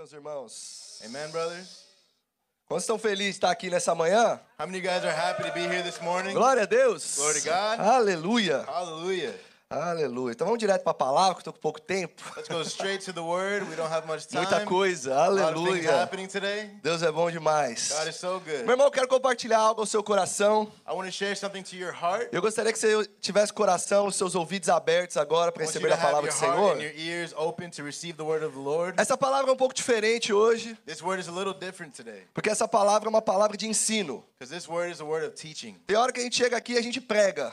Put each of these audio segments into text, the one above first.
meus irmãos? Amen, brothers? Quantos estão felizes de estar aqui nessa manhã? How many of you guys are happy to be here this morning? Glória a Deus! Glory to God. Aleluia! Hallelujah. Aleluia! Então vamos direto para a palavra, que estou com pouco tempo. Let's go straight to the word. We don't have much time. Muita coisa, aleluia! Deus é bom demais. God is so good. Meu irmão, eu quero compartilhar algo ao seu coração. I want to share something to your heart. Eu gostaria que você tivesse coração, os seus ouvidos abertos agora para receber a palavra do Senhor. Essa palavra é um pouco diferente hoje, This word is a little different today porque essa palavra é uma palavra de ensino. because this word is a word of teaching. Tem hora que a gente chega aqui e a gente prega,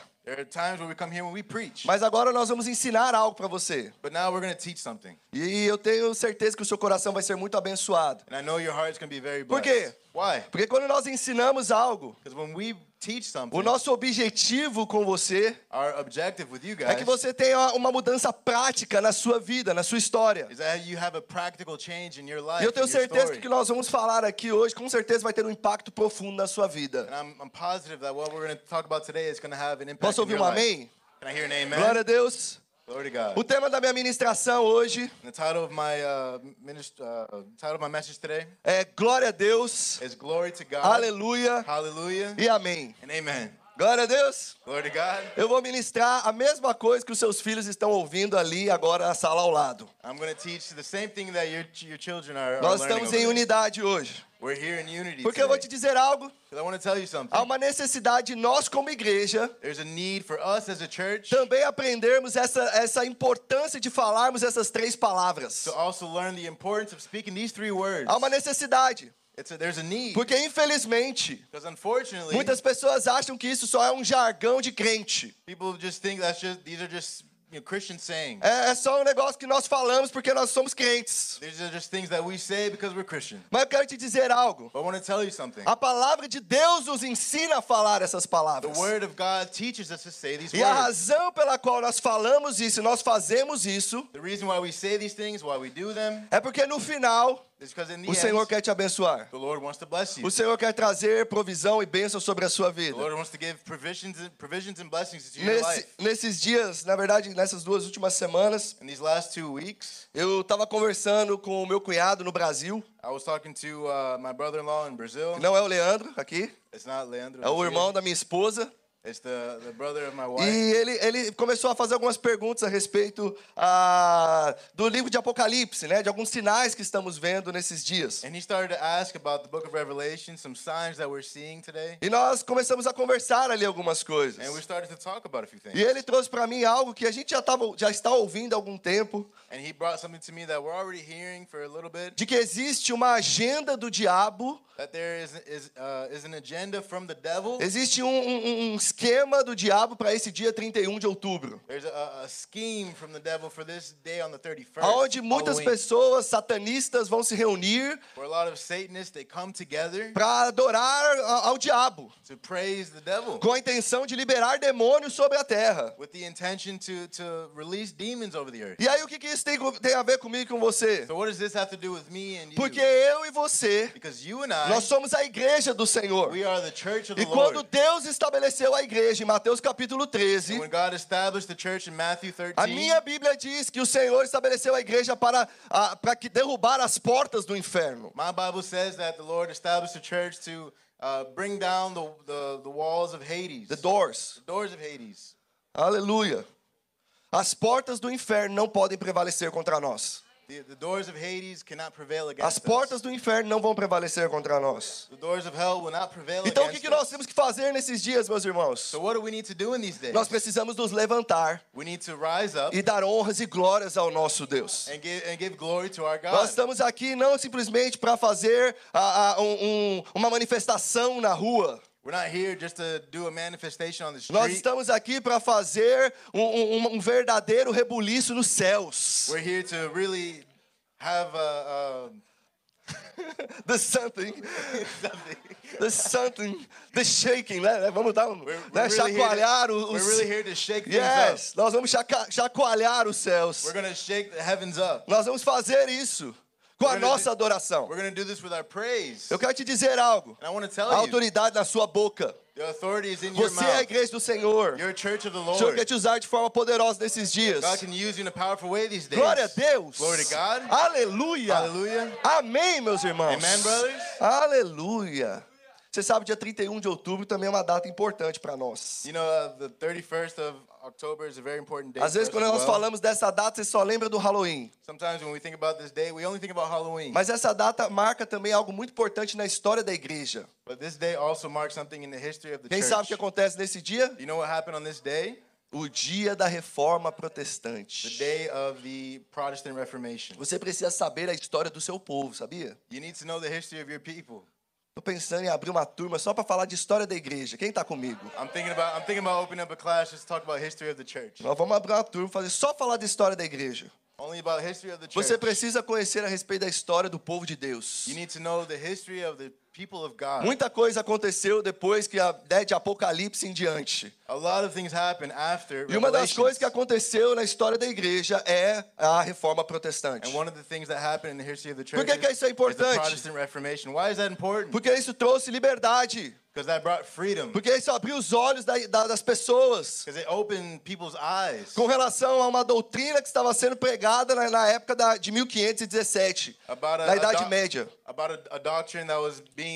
Mas agora nós vamos ensinar algo para você. but now we're going to teach something. E eu tenho certeza que o seu coração vai ser muito abençoado. And I know your heart's going to be very Por blessed. quê? Why? Porque quando nós ensinamos algo, Because when we teach something, o nosso objetivo com você our objective with you é que você tenha uma mudança prática na sua vida, na sua história. is that you have a practical change in your life. E eu tenho certeza que o que nós vamos falar aqui hoje, com certeza vai ter um impacto profundo na sua vida. And I'm, I'm positive that what we're going to talk about today is going to have an impact Posso ouvir um amém? Can I hear an amen? Glória a Deus. Glory to God. O tema da minha ministração hoje the title of my uh, minist- uh, title of my message today é Glória a Deus, is Glory to God. Aleluia Hallelujah. e Amém. And amen. Glória a Deus. Glory to God. Eu vou ministrar a mesma coisa que os seus filhos estão ouvindo ali agora na sala ao lado. I'm going to teach the same thing that your, your children are, are Nós learning estamos over em there. unidade hoje. We're here in unity Porque eu vou te dizer algo, 'Cause I want to tell you something. há uma necessidade de nós como igreja There's a need for us as a church também aprendermos essa, essa importância de falarmos essas três palavras. to also learn the importance of speaking these three words. Há uma necessidade, It's a, there's a need. porque infelizmente Because unfortunately, muitas pessoas acham que isso só é um jargão de crente. people just think that's just these are just you know, Christian sayings. É, é só um negócio que nós falamos porque nós somos crentes. These are just things that we say because we're Christian. Mas eu quero te dizer algo. But I want to tell you something. A palavra de Deus nos ensina a falar essas The palavras. word of God teaches us to say these E a words. razão pela qual nós falamos isso, nós fazemos isso, The reason why we say these things, why we do them, é porque no final o Senhor quer te abençoar. O Senhor quer trazer provisão e bênção sobre a sua vida. Nesse, nesses dias, na verdade, nessas duas últimas semanas, In these last two weeks, eu estava conversando com o meu cunhado no Brasil. I was talking to uh, my brother-in-law in Brazil. Não é o Leandro aqui, It's not Leandro. é o irmão da minha esposa. It's the, the brother of my E wife. ele, ele começou a fazer algumas perguntas a respeito ah, do livro de Apocalipse, né? De alguns sinais que estamos vendo nesses dias. And he started to ask about the book of Revelation, some signs that we're seeing today. E nós começamos a conversar ali algumas coisas. And we started to talk about a few things. E ele trouxe para mim algo que a gente já, tava, já está ouvindo há algum tempo, And he brought something to me that we're already hearing for a little bit. de que existe uma agenda do diabo, That there is, is, uh, is an agenda from the devil. existe um, um- um esquema do diabo para esse dia 31 de outubro. There's a, a scheme from the devil for this day on the 31st. Onde muitas Halloween, pessoas satanistas vão se reunir para adorar ao diabo, to praise the devil com a intenção de liberar demônios sobre a terra. with the intention to, to release demons over the earth. E aí o que, que isso tem, tem a ver comigo e com você? So what does this have to do with me and you? Porque eu e você, because you and I, nós somos a igreja do Senhor. we are the church of the E quando Lord. Deus estabeleceu a igreja em Mateus capítulo 13, And when God established the church in Matthew 13, a minha Bíblia diz que o Senhor estabeleceu a igreja para, a- para que derrubar as portas do inferno. my Bible says that the Lord established the church to uh, bring down the, the, the walls of Hades, The doors. the doors of Hades. Aleluia. As portas do inferno não podem prevalecer contra nós. The, the doors of Hades cannot prevail against As portas do inferno não vão prevalecer contra nós. us. The doors of hell will not prevail Então o que, que nós temos que fazer nesses dias, meus irmãos? So what do we need to do in these days? Nós precisamos nos levantar We need to rise up e dar honras e glórias ao nosso Deus. and give, and give glory to our God. Nós estamos aqui não simplesmente para fazer um- um- uma manifestação na rua. We're not here just to do a manifestation on the Nós street. estamos aqui para fazer um, um- um verdadeiro rebuliço nos céus. We're here to really have a, The something, a something. the something, the shaking, né? Vamos dar um, We're, né? we're really here chacoalhar to, os, really here to shake things Yes, up. nós vamos chaca- chacoalhar os céus. We're to shake the heavens up. Nós vamos fazer isso com a We're gonna nossa do- adoração. Eu quero te dizer algo. A autoridade na sua boca. The authority is in your Você é a igreja do Senhor. You're a church of the O Senhor Lord. quer te usar de forma poderosa nesses dias. God can use you in a powerful way these days. Glória a Deus. Glory to God. Aleluia. Hallelujah. Amém, meus irmãos. Amen, brothers. Aleluia. Você sabe, dia 31 de outubro também é uma data importante para nós. You know, uh, the 31st of Às vezes, quando nós falamos dessa data, você só lembra do Halloween. Sometimes when we think about this day, we only think about Halloween. Mas essa data marca também algo muito importante na história da igreja. But this day also marks something in the history of the Quem church. sabe o que acontece nesse dia? You know what happened on this day? O dia da reforma The protestante. day of the Protestant Reformation. Você precisa saber a história do seu povo, sabia? You need to know the history of your people. Tô pensando em abrir uma turma só para falar de história da igreja. Quem tá comigo? I'm thinking about I'm thinking about opening up a class just to talk about history of the church. Nós vamos abrir uma turma fazer só falar de história da igreja. Only about history of the church. Você precisa conhecer a respeito da história do povo de Deus. You need to know the history of the. Muita coisa aconteceu depois que a né, de Apocalipse em diante. A lot of things happen after E uma das coisas que aconteceu na história da igreja é a reforma protestante. And one of the things that happened in the history of the Por church que que isso é is the importante? Protestant Reformation. Why is that important? Porque isso trouxe liberdade. Because that brought freedom. Porque isso abriu os olhos da- da- das pessoas Because it opened people's eyes com relação a uma doutrina que estava sendo pregada na, na época da, de 1517, about a, na Idade Média. about a, a doctrine that was being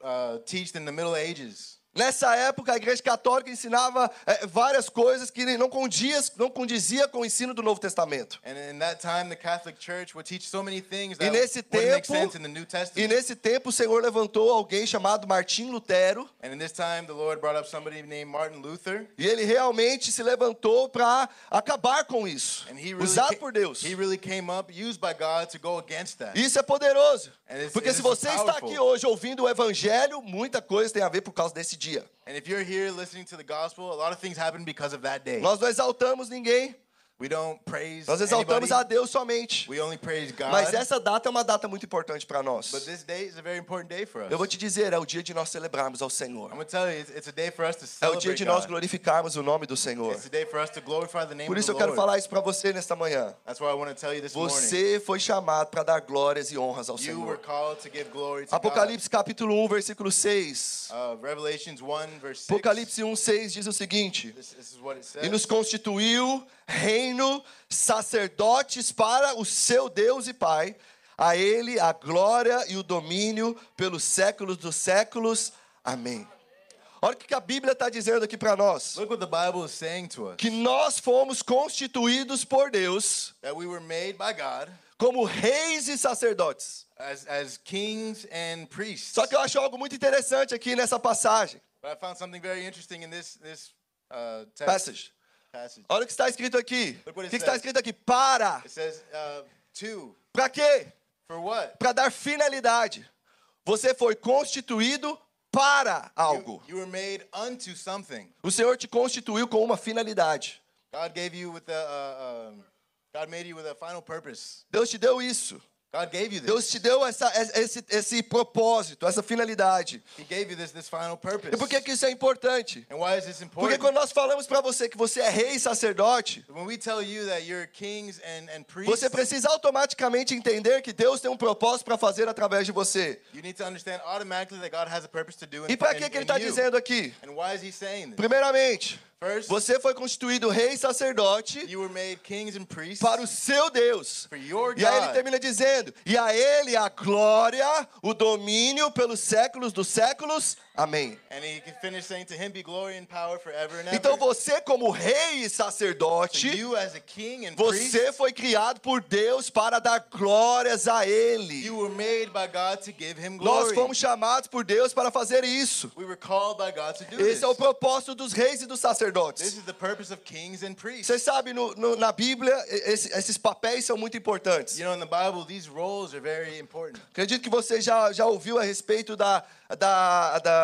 uh, taught in the Middle Ages. Nessa época, a Igreja Católica ensinava eh, várias coisas que não, não condizia com o ensino do Novo Testamento. And in that time, the Catholic Church would teach so many things E that nesse tempo, sense in the New e Testament. nesse tempo o Senhor levantou alguém chamado Martim Lutero, And in this time, the Lord brought up somebody named Martin Luther. e ele realmente se levantou para acabar com isso, And he really, usado por Deus. really came up, used by God, to go against that. Isso é poderoso. Porque se você está aqui hoje ouvindo o evangelho, muita coisa tem a ver por causa desse dia. Gospel. Nós não exaltamos ninguém, nós exaltamos anybody. a Deus somente. We only praise God. Mas essa data é uma data muito importante para nós. But this day is a very important day for us. Eu vou te dizer, é o dia de nós celebrarmos ao Senhor. I'm going to tell you, it's, it's a day for us to É o dia celebrate de nós glorificarmos o nome do Senhor. It's a day for us to glorify the name Por of isso eu quero falar isso para você nesta manhã. That's why I want to tell you this morning. Você foi chamado para dar glórias e honras ao You were Senhor. called to give glory to Apocalipse capítulo 1, versículo 6. God. Uh, Revelations 1, verse 6. Apocalipse 1, 6 diz o seguinte: This, this is what it E nos constituiu reino, sacerdotes para o seu Deus e Pai. A Ele a glória e o domínio pelos séculos dos séculos. Amém. Olha o que a Bíblia está dizendo aqui para nós. Look what the Bible is saying to us. Que nós fomos constituídos por Deus That we were made by God como reis e sacerdotes. as, as kings and priests. Só que eu acho algo muito interessante aqui nessa passagem. But I found something very interesting in this, this uh, text Passage. Olha o que está escrito aqui. O que está escrito aqui? Para. Uh. Para quê? Para dar finalidade. Você foi constituído para algo. O Senhor te constituiu com uma finalidade. Deus te deu isso. God gave you this. Deus te deu essa, esse, esse propósito, essa finalidade. He gave you this, this final purpose. E por que, que isso é importante? And why is this Porque important? quando nós falamos para você que você é rei e sacerdote, When we tell you that you're kings and, and priests, você precisa automaticamente entender que Deus tem um propósito para fazer através de você. you need to understand automatically that God has a purpose to do in, E para que, que ele está dizendo aqui? And why is he saying this? Primeiramente, você foi constituído rei e sacerdote para o seu Deus. E aí ele termina dizendo: E a ele a glória, o domínio pelos séculos dos séculos. Amém. And he can finish saying, To him be glory and power forever and ever. Então você, como rei e sacerdote, you as a king and priest, você foi criado por Deus para dar glórias a Ele. you were made by God to give him Nós fomos chamados por Deus para fazer isso. We were called by God to do Esse this. é o propósito dos reis e dos This sacerdotes. is the purpose of kings and priests. Você sabe, no- no- na Bíblia, esse- esses papéis são muito importantes. You know, in the Bible, these roles are very important. Acredito que você já, já ouviu a respeito da, da, da,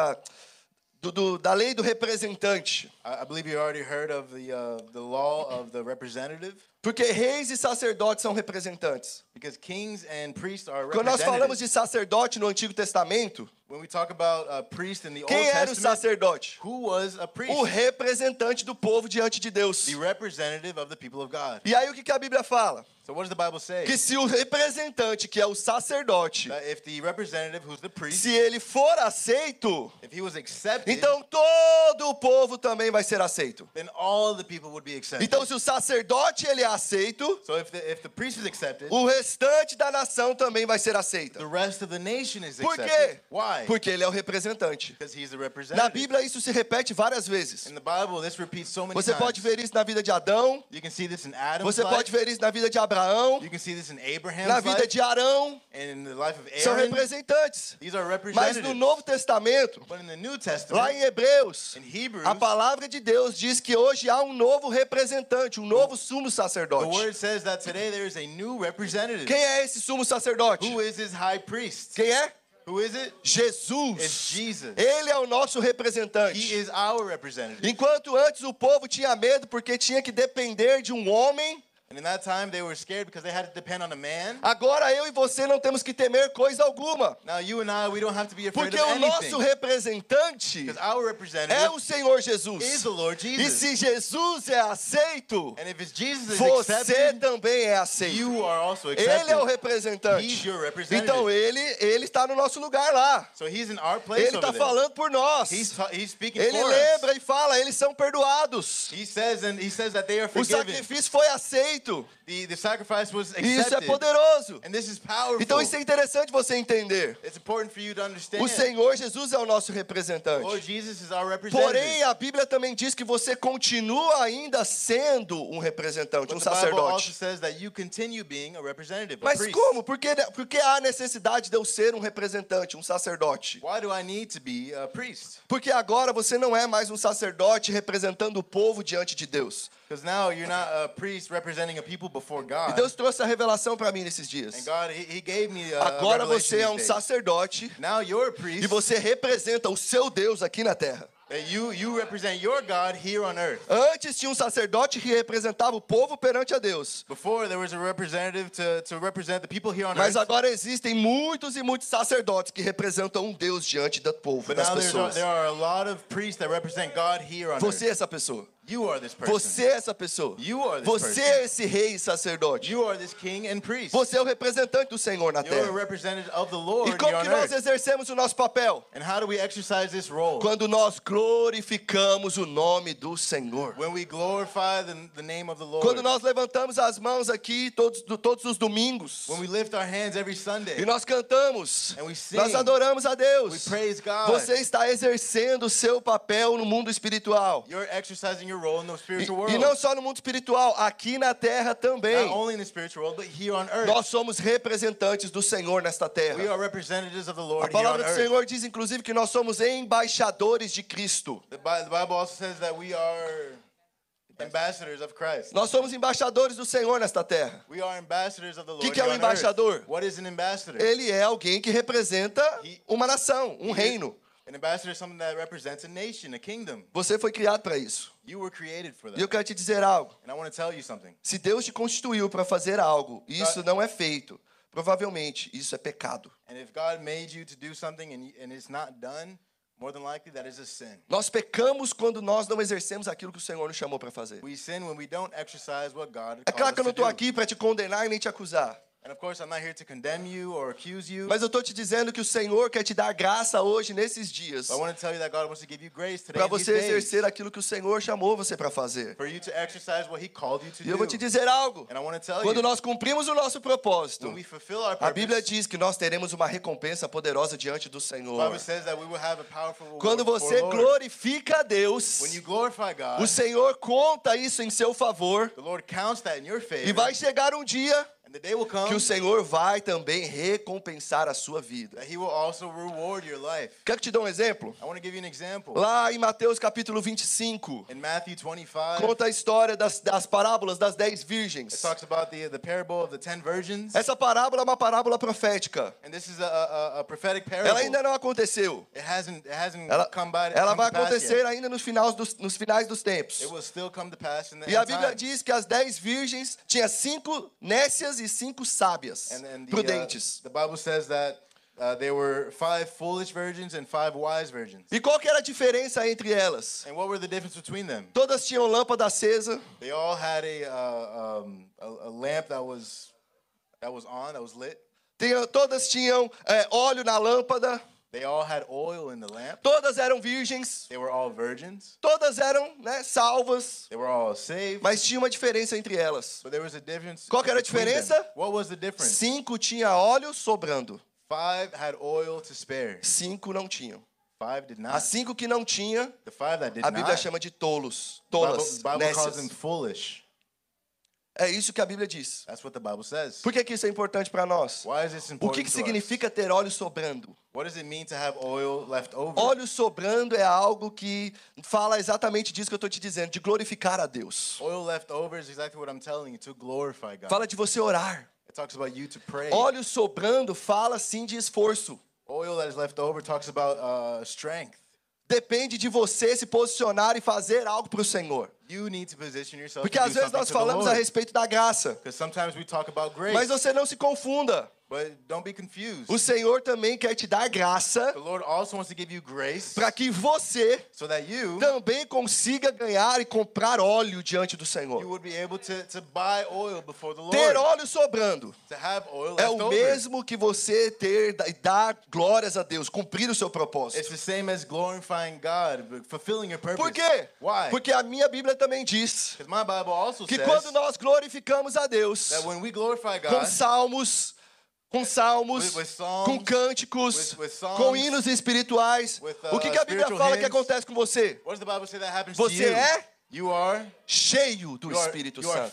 do- do- da lei do representante. I, believe you already heard of the uh, the law of the representative. Porque reis e sacerdotes são representantes. Because kings and priests are Quando nós falamos de sacerdote no Antigo Testamento, When we talk about a priest in the Old quem era o sacerdote? who was a priest? O representante do povo diante de Deus. The representative of the people of God. E aí o que que a Bíblia fala? So what does the Bible say? Que se o representante, que é o sacerdote, That if the representative, who's the priest, se ele for aceito, if he was accepted, então todo o povo também vai ser aceito. then all the people would be accepted. Então se o sacerdote ele é aceito, so if the, if the priest is accepted, o restante da nação também vai ser aceita. the rest of the nation is Por accepted. quê? Why? Porque ele é o representante. Because he's the Na. Bíblia isso se repete várias vezes. In the Bible, this repeats so many Você times. pode ver isso na vida de Adão, You can see this in Adam's você life. pode ver isso na vida de Abraão, You can see this in Abraham's na vida de Arão, and in the life of são representantes. These are Mas no Novo Testamento, but in the New lá em Hebreus, in Hebrews, a palavra de Deus diz que hoje há um novo representante, um novo sumo the sacerdote. word says that today there is a new representative. Quem é esse sumo sacerdote? Who is his high priest? Quem é? Who is it? It's Jesus. Jesus. Ele é o nosso He representante. is our representative. Enquanto antes o povo tinha medo porque tinha que depender de um homem, Agora eu e você não temos que temer coisa alguma. Now, you and I, we don't have to be afraid Porque of o nosso representante é o Senhor is Jesus. the Lord E se Jesus é aceito, And if it's Jesus is você accepted, também é aceito. you are also Ele é o representante. He's your representative. Então ele ele está no nosso lugar lá. So he's in our place Ele está falando por nós. He's, he's Ele for lembra us. e fala, eles são perdoados. He says and he says that they are O sacrifício foi aceito. The, the sacrifice was E isso é accepted. poderoso. And this is powerful. Então isso é interessante você entender. It's important for you to understand. O Senhor Jesus é o nosso Lord representante. Jesus is our representative. Porém, a Bíblia também diz que você continua ainda sendo um representante, um But sacerdote. says that you continue being a representative, a Mas como? Por que, por que há necessidade de eu ser um representante, um sacerdote? Why do I need to be a priest? Porque agora você não é mais um sacerdote representando o povo diante de Deus. Because now you're not a priest representing a people before E God. Deus trouxe a revelação para mim nesses And dias. God, he, he gave me a Agora você é um sacerdote Now you're a priest. e você representa o seu Deus aqui na terra. you, you represent your God here on earth. Antes tinha um sacerdote que representava o povo perante a Deus. Before there was a representative to, to represent the people here on Mas earth. agora existem muitos e muitos sacerdotes que representam um Deus diante do povo, But das now there's a, pessoas. there are a lot of priests that represent God here on Você é essa pessoa. You are this person. Você é essa pessoa. You are this Você person. é esse rei e sacerdote. You are this king and priest. Você é o representante do Senhor na terra. representative of the Lord E como que nós exercemos o nosso papel? And how do we exercise this role? Quando nós glorificamos o nome do Senhor. When we glorify the, the name of the Lord. Quando nós levantamos as mãos aqui todos, todos os domingos. When we lift our hands every E Sunday. nós cantamos. And we sing. Nós adoramos a We Deus. praise God. Você está exercendo o seu papel no mundo espiritual. You're exercising your E, spiritual world. e não só no mundo espiritual, aqui na terra também. Not only in the spiritual world, but here on earth. Nós somos representantes do Senhor nesta We terra. are representatives of the A palavra do. Senhor diz, inclusive, que nós somos embaixadores de Cristo. The Bi- the Bible also says that we are ambassadors of Christ. Nós somos embaixadores do Senhor nesta terra. We are ambassadors of the Lord Que que é um embaixador? What is an ambassador? Ele é alguém que representa uma nação, um reino. An ambassador is something that represents a nation, a kingdom. Você foi criado para isso. You were created for E that. eu quero te dizer algo. And I want to tell you something. Se Deus te constituiu para fazer algo e isso não é feito, provavelmente isso é pecado. And if God made you to do something and, and it's not done, more than likely that is a sin. Nós pecamos quando nós não exercemos aquilo que o Senhor nos chamou para fazer. We sin when we don't exercise what God É claro que eu não to estou aqui para te condenar nem te acusar. And of course, I'm not here to condemn you or accuse you. Mas eu estou te dizendo que o Senhor quer te dar graça hoje, nesses dias, But I want to tell you that God wants to give you grace today para você exercer aquilo que o Senhor chamou você para fazer. for you to exercise what He called you to E eu vou te dizer algo. And I want to tell Quando you, nós cumprimos o nosso propósito, a Bíblia diz que nós teremos uma recompensa poderosa diante do Senhor. Bible says that we will have a powerful reward Quando você glorifica a Deus, When you glorify God, o Senhor conta isso em seu favor the Lord counts that in your e vai chegar um dia And the day will come que o Senhor vai também recompensar a sua vida. that He will also reward your life. Quer que te dê um exemplo? I want to give you an example. Lá em Mateus capítulo 25, In Matthew 25, conta a história das, das parábolas das dez it virgens. talks about the, the parable of the ten virgins. Essa parábola é uma parábola profética. And this is a, a, a prophetic Ela parable. ainda não aconteceu. It hasn't, it hasn't Ela, come by ela vai acontecer yet. ainda nos, finais dos, nos finais dos tempos. It will still come to pass in the E a Bíblia time. diz que as dez virgens tinha cinco nécias e cinco sábias, And, and the, uh, prudentes. the Bible says that uh, there were five foolish virgins and five wise virgins. E qual que era a diferença entre elas? And what were the difference between them? Todas tinham lâmpada acesa, They all had a, uh, um, a, a lamp that was that was on, that was lit. tinha- todas tinham é, óleo na lâmpada, They all had oil in the lamp. todas eram virgens, They were all virgins. todas eram né, salvas, They were all saved. mas tinha uma diferença entre elas. But there was a difference. Qual que era a them. diferença? What was the difference? Cinco tinha óleo sobrando, Five had oil to spare. cinco não tinham. Five did not. As cinco que não tinha, The five that did a Bíblia not. chama de tolos, The Bible, tolas, Bible calls them foolish. É isso que a Bíblia diz. That's what the Bible says. Por que, que isso é importante para nós? Why is this O important que, que us? significa ter óleo sobrando? What does it mean to have oil left over? Óleo sobrando é algo que fala exatamente disso que eu estou te dizendo, de glorificar a Deus. Oil left over is exactly what I'm telling you to glorify God. Fala de você orar. It talks about you to pray. Óleo sobrando fala sim de esforço. Oil that is left over talks about uh, strength. Depende de você se posicionar e fazer algo para o Senhor. You need to position yourself Porque às vezes nós falamos a respeito da graça, mas você não se confunda. But don't be confused. O Senhor também quer te dar graça The Lord also wants to give you grace para que você so that you também consiga ganhar e comprar óleo diante do you Senhor. would be able to, to buy oil before the Lord. Ter óleo sobrando To have oil é o over. mesmo que você ter e dar glórias a Deus, cumprir o seu propósito. It's the same as glorifying God, but fulfilling your purpose. Por quê? Why? Porque a minha Bíblia também diz Because my Bible also que says quando nós glorificamos a Deus that when we glorify com God salmos, com salmos, With- with songs, com cânticos, with- songs, com hinos espirituais, with, o que, uh, que a Bíblia fala que hymns, acontece com você? Você é You are, Cheio do you are, Espírito you Santo.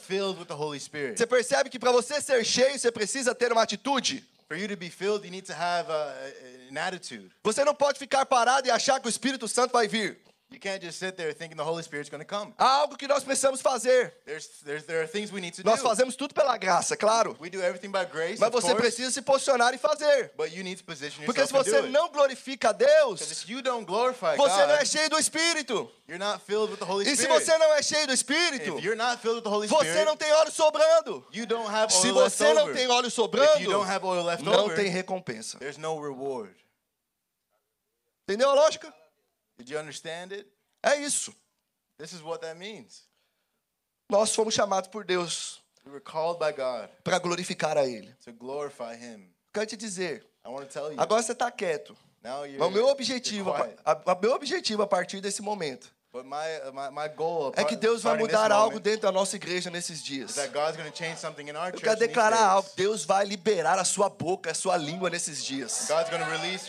Você percebe que para você ser cheio, você precisa ter uma atitude? Filled, uh, attitude. Você não pode ficar parado e achar que o Espírito Santo vai vir. You can't just sit there thinking the Holy Spirit's going to come. Há algo que nós precisamos fazer. There's, there's, there are things we need to Nós do. fazemos tudo pela graça, claro. We do everything by grace, Mas você course, pessa se posicionar e fazer. but you need to position Porque se yourself você não glorifica a Deus, if you don't glorify você God, não é cheio do Espírito. you're not filled with the Holy E se Spirit. você não é cheio do Espírito, if you're not filled with the Holy você Spirit, não tem óleo sobrando. you don't have Se oil left você não over. tem óleo If you sobrando, don't have oil left não over, tem recompensa. there's no reward. Entendeu a lógica? Did you understand it? É isso. This is what that means. Nós fomos chamados por Deus We were called by God para glorificar a Ele. to glorify Him. Quero te dizer, I want to tell you. agora você está quieto. now you're, o meu objetivo, a, a- meu objetivo a partir desse momento my, my, my goal é que Deus vai mudar algo dentro da nossa igreja nesses is dias. that God's going to change something in our Eu church quero declarar algo. Deus vai liberar a sua boca, a sua língua nesses dias.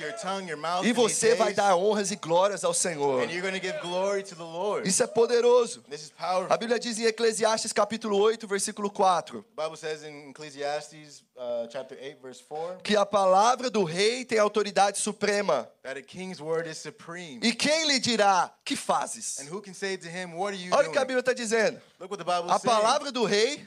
Your tongue, your mouth E você vai dar honras e glórias ao Senhor. and you're going to give glory to the Lord. Isso é poderoso. A Bíblia diz em Eclesiastes capítulo 8, versículo 4, The Bible says in Ecclesiastes uh, chapter 8 verse 4 que a palavra do rei tem autoridade suprema. that a king's word is supreme. E quem lhe dirá, que fazes? And who can say to him, what are you Olha o que a doing? Bíblia está dizendo. Look what the Bible A palavra do rei,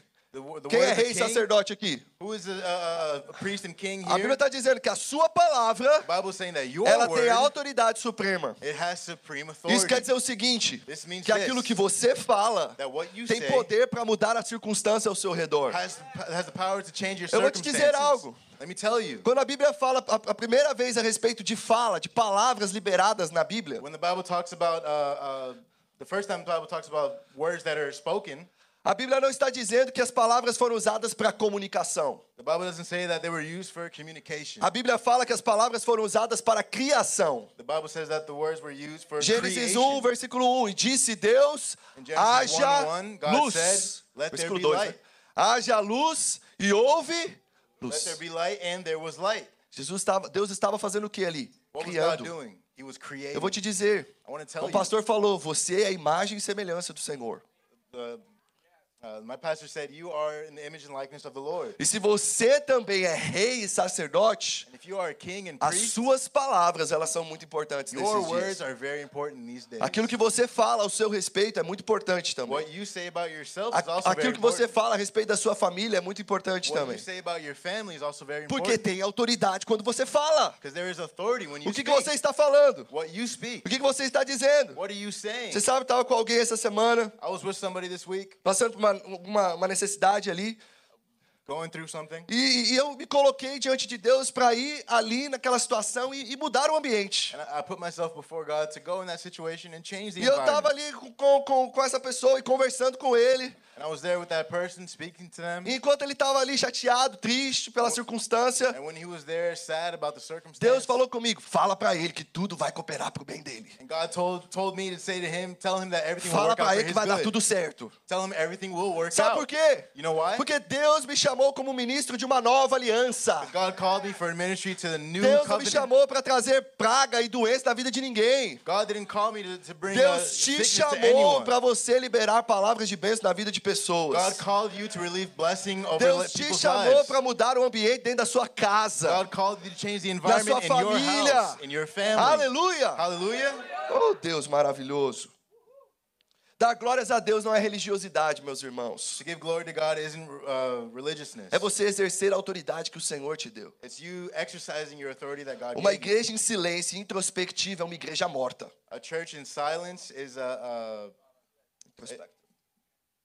quem é rei e sacerdote aqui? who is a, a, a priest and king A Bíblia here? está dizendo que a sua palavra, The Bible is saying that your ela word, tem autoridade suprema. it has supreme Isso authority. quer dizer o seguinte, This means que aquilo que você fala that what you tem say poder para mudar a circunstância ao seu redor. has, has the power to change your Eu vou te dizer algo. Let me tell you. Quando a Bíblia fala a, primeira vez a respeito de fala, de palavras liberadas na Bíblia, When the Bible talks about, uh, uh, the first time the Bible talks about words that are spoken, a Bíblia não está dizendo que as palavras foram usadas para comunicação. the Bible doesn't say that they were used for communication. A Bíblia fala que as palavras foram usadas para criação. The Bible says that the words were used for Gênesis creation. 1, versículo 1. E disse Deus: haja 1:1, God luz. said, "Let there Versículo be 2. light." Né? Haja luz e houve luz. be light, and there was light. Jesus estava, Deus estava fazendo o que ali? Criando. doing? He was creating. Eu vou te dizer. I want to tell O pastor falou: você é a imagem e semelhança do Senhor. The, Uh, my pastor said, You are in the image and likeness of the Lord. E se você também é rei e sacerdote, And if you are a king and as priest, suas palavras elas são muito importantes your nesses words dias. are very important these days. Aquilo que você fala ao seu respeito é muito importante também. What you say about yourself is also very Aquilo que você important. fala a respeito da sua família é muito importante What também. you say about your family is also very Porque important. tem autoridade quando você fala. There is authority when you O que, que speak. você está falando? What you speak. O que, que você está dizendo? What are you saying? Você sabe, estava com alguém essa semana, I was with somebody this week passando por uma, uma, uma necessidade ali, going through something. e, e eu me coloquei diante de Deus para ir ali naquela situação e, e mudar o ambiente. And I, I put myself before God to go in that situation and change the E eu estava ali com, com, com essa pessoa e conversando com ele. And I was there with that person speaking to them. Enquanto ele estava ali chateado, triste pela circunstância, And when he was there sad about the circumstance, Deus falou comigo: fala para ele que tudo vai cooperar para o bem dele. and God told told me to say to him, tell him that everything will Fala para ele que vai dar good. tudo certo. Tell him everything will work Sabe out. por quê? You know why? Porque Deus me chamou como ministro de uma nova aliança. God called me for ministry to the new Deus não me chamou para trazer praga e doença na vida de ninguém. God didn't call me to, to bring Deus te chamou para você liberar palavras de bênção na vida de God pessoas. called you to relieve blessing over Deus te chamou para mudar o ambiente dentro da sua casa, God called you to change the na environment sua in your família. house, in your family. Aleluia! Hallelujah. Oh, Deus maravilhoso. Dar glórias a Deus não é religiosidade, meus irmãos. To give glory to God isn't uh, religiousness. É você exercer a autoridade que o Senhor te deu. It's you exercising your authority that God Uma igreja em silêncio e introspectiva é uma igreja morta. A church in silence is a, uh,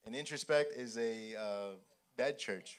an introspect is a uh, dead church.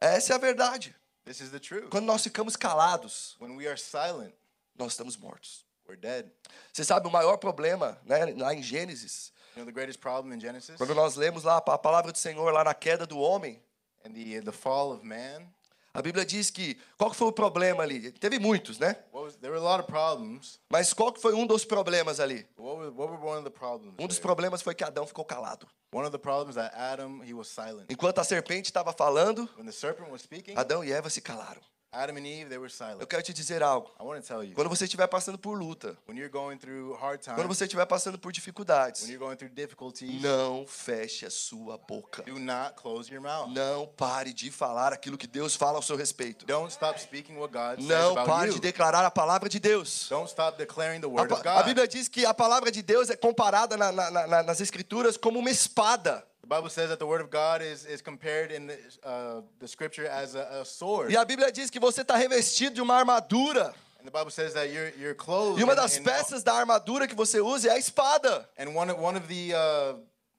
Essa é a verdade. This is the truth. Quando nós ficamos calados, When we are silent, nós estamos mortos. We're dead. Você sabe o maior problema, né, lá em Gênesis, You know the greatest problem in Genesis quando nós lemos lá a palavra do Senhor lá na queda do homem, and the the fall of man. a Bíblia diz que qual que foi o problema ali? Teve muitos, né? Was, there were a lot of problems. Mas qual que foi um dos problemas ali? What were, what were one of the problems? Um dos problemas foi que Adão ficou calado. One of the problems that Adam he was silent. Enquanto a serpente estava falando, When the serpent was speaking, Adão e Eva se calaram. Adam and Eve they were Eu silent. quero te dizer algo. I want to tell you, Quando você estiver passando por luta, when you're going through hard quando times, você estiver passando por dificuldades, when you're going through difficulties, não feche a sua boca. do not close your mouth. Não pare de falar aquilo que Deus fala ao seu respeito. Don't stop speaking what God says Não about pare you. de declarar a palavra de Deus. Don't stop declaring the A, word of pa- a God. Bíblia diz que a palavra de Deus é comparada na- na- na- nas Escrituras como uma espada. The Bible says that the word of God is, is compared in the, uh, the scripture as a, a sword. E a Bíblia diz que você está revestido de uma armadura. And the Bible says that you're, you're clothed E uma das in- peças da armadura que você usa é a espada. and one of, one of the uh,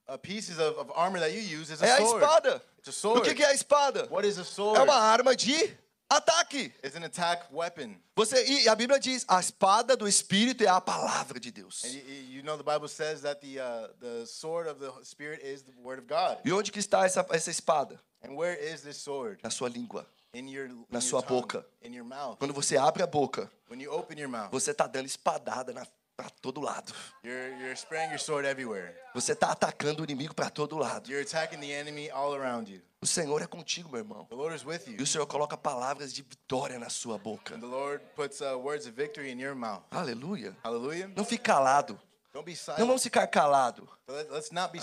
uh, pieces of, of armor that you use is a É a sword. espada. It's a O sword. que que é a espada? What is a sword? É uma arma de ataque. It's an attack weapon. Você, e a Bíblia diz: a espada do Espírito é a palavra de Deus. And you, you know the Bible says that the, uh, the sword of the Spirit is the word of God. E onde que está essa, essa espada? And where is this sword? Na sua língua. In your, in Na sua tongue, boca. In your mouth. Quando você abre a boca, When you open your mouth, você está dando espadada na, para todo lado. you're, you're spraying your sword everywhere. Você está atacando o inimigo para todo lado. You're attacking the enemy all around you. O Senhor é contigo, meu irmão. The Lord is with E you. o Senhor coloca palavras de vitória na sua boca. And the Lord puts uh, words of victory in your mouth. Aleluia. Hallelujah. Não fique calado. Don't be Não vamos ficar calado.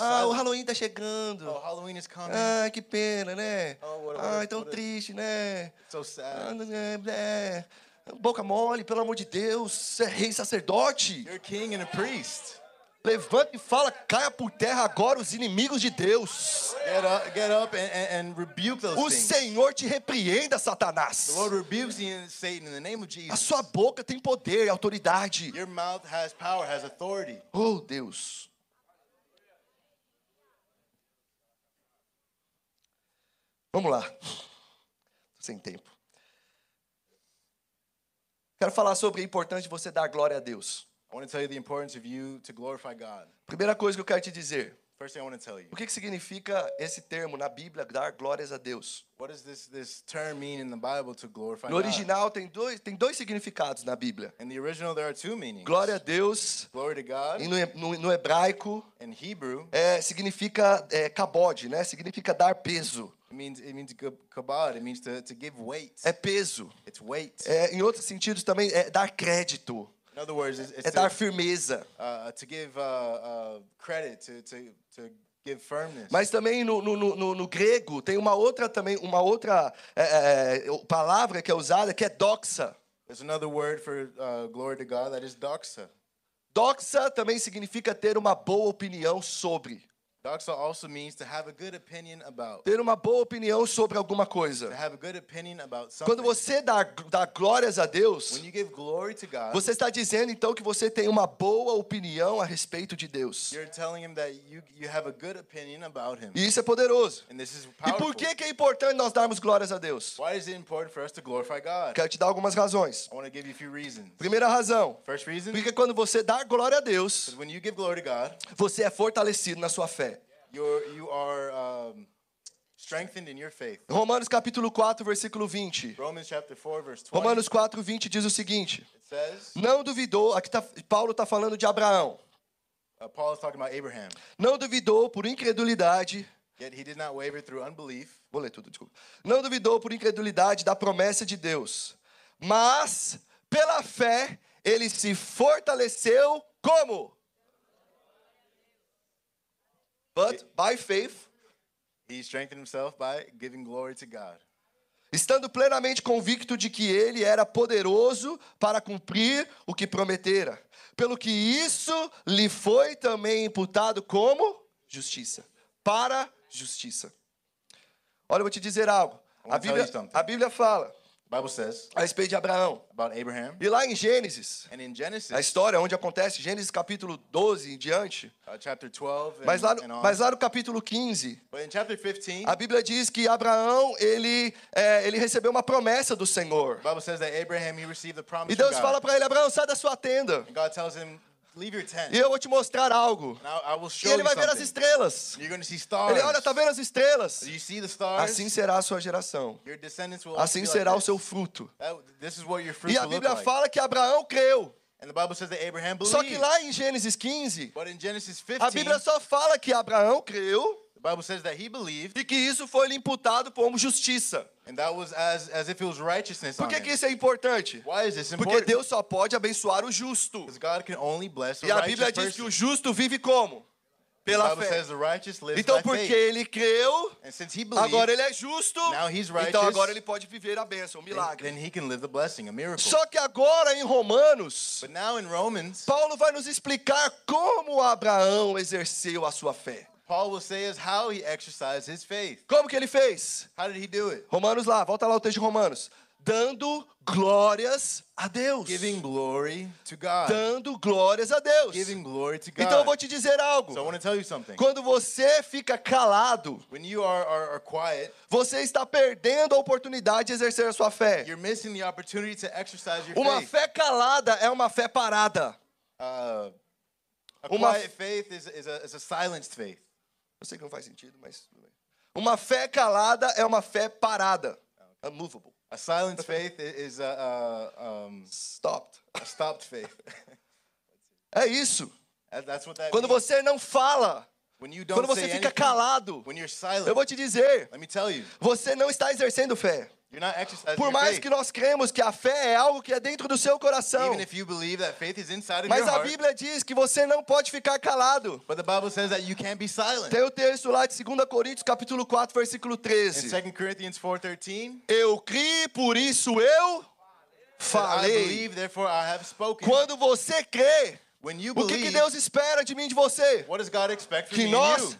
Ah, o. Halloween tá chegando. Oh, Halloween is coming. Ah, que pena, né? Oh, what- what- tão triste, né? so Ah, sad. é, é. Boca mole, pelo amor de Deus. Você é rei sacerdote. You're king and a priest. Levanta e fala, caia por terra agora os inimigos de Deus. Get up, get up and, and, rebuke those O. Senhor te repreenda, Satanás. The Lord rebukes you, Satan, in the name of A Jesus. sua boca tem poder e autoridade. Your mouth has power, has authority. Oh, Deus. Vamos lá. Sem tempo. Quero falar sobre a importância de você dar glória a Deus. I want to tell you the importance of you to glorify God. Primeira coisa que eu quero te dizer. First thing I want to tell you. O que, que significa esse termo na Bíblia, dar glórias a Deus? What does this, this term mean in the Bible to glorify No God? original tem dois, tem dois significados na Bíblia. In the original, there are two meanings. Glória a Deus, Glory to God. e no, no- no hebraico, In Hebrew, é, significa é, kabod, né? Significa dar peso. it means it means kab- kabod. It means to, to give weight. É peso. It's weight. É, em outros sentidos também, é dar crédito. In other words, it's, it's é dar to, firmeza. uh, to give uh, uh, credit, to, to, to give firmness. Mas também no, no, no- no- no grego tem uma outra também uma outra é, é, palavra que é usada que é doxa. There's another word for uh, glory to God that is doxa. Doxa também significa ter uma boa opinião sobre. Doxa also means to have a good opinion about. Ter uma boa opinião sobre alguma To coisa. have a good opinion about something. Quando você dá, dá glórias a Deus, when you give glory to God, você está dizendo então que você tem uma boa opinião a respeito de Deus. you're telling him that you, you have a good opinion about him. E isso é poderoso. And this is E por que, que é importante nós darmos glórias a Deus? Why is it important for us to glorify God? Quero te dar algumas razões. I want to give you a few reasons. Primeira razão, First reason, porque quando você dá glória a Deus, when you give glory to God, você é fortalecido na sua fé. You're, you are um, strengthened in your faith. Romanos capítulo 4, versículo 20. Romans chapter 4, verse 20, Romanos 4, 20 diz o seguinte: it says, Não duvidou, aqui tá, Paulo está falando de Abraão. uh, Paul is talking about Abraham. Não duvidou por incredulidade. Yet he did not waver through unbelief, Vou ler tudo, desculpa. Não duvidou por incredulidade da promessa de Deus. Mas, pela fé, ele se fortaleceu como? But by faith, he strengthened himself by giving glory to God. estando plenamente convicto de que ele era poderoso para cumprir o que prometera. Pelo que isso lhe foi também imputado como justiça. Para justiça. Olha, eu vou te dizer algo. A Bíblia, a Bíblia fala Bible says a respeito de Abraão. about Abraham, E lá em Gênesis, and in Genesis, a história onde acontece, Gênesis capítulo 12 em diante, uh, chapter 12, and, mas lá, no- mas lá no capítulo 15, but in chapter 15, a Bíblia diz que Abraão, ele, é, ele recebeu uma promessa do Senhor. Bible says that Abraham he received the promise E from Deus God. fala para ele, Abraão, sai da sua tenda. and God tells him, "Leave your tent, E eu vou te mostrar algo. E show ele you vai ver as estrelas. You're going to see stars. Ele, olha, tá vendo as estrelas? You see the stars. Assim será a sua geração. Your descendants will also Assim be será o seu fruto. That- this is what your fruit E a will look Bíblia like. fala que Abraão creu. And the Bible says that Abraham Só que lá em Gênesis 15, But in Genesis 15, a Bíblia só fala que Abraão creu Bible says that he believed, e que isso foi lhe imputado como justiça. and that was as, as if it was righteousness Por que, que isso é importante? Why is this Porque important? Deus só pode abençoar o justo. Because God can only bless a E a righteous Bíblia diz que person. o justo vive como? Pela fé. Então, by porque faith. ele creu, And since he believed, agora ele é justo, Now he's righteous. então agora ele pode viver a bênção, o then, milagre. then he can live the blessing, a miracle. Só que agora em Romanos, but now in Romans, Paulo vai nos explicar como Abraão exerceu a sua fé. Paul will say us how he exercised his faith. Como que ele fez? How did he do it? Romanos lá, volta lá o texto de Romanos. Dando glórias a Deus. Giving glory to God. Dando glórias a Deus. Giving glory to God. Então eu vou te dizer algo. So I want to tell you something. Quando você fica calado, When you are, are, are quiet, você está perdendo a oportunidade de exercer a sua fé. you're missing the opportunity to exercise your Uma faith. fé calada é uma fé parada. Uh, a Uma- quiet faith is, is, a, is a silenced faith. Eu sei que não faz sentido, mas tudo bem. Uma fé calada é uma fé parada. Unmovable. A silenced faith is a, a, um, Stopped. a stopped faith. É isso. That- That's what that Quando means. você não fala, When you don't quando você say fica anything, calado, when you're silent, eu vou te dizer, let me tell you, você não está exercendo fé. Por mais que nós cremos que a fé é algo que é dentro do seu coração. Mas a Bíblia diz que você não pode ficar calado. but the Bible says that you can't be silent. Tem o texto lá de 2 Coríntios, capítulo 4, versículo In 13. 2 Corinthians 4.13, Eu criei, por isso eu I falei. believe, therefore I have spoken. Quando você crê, When you o que, que Deus espera de mim e de você? what does God expect from Que nós?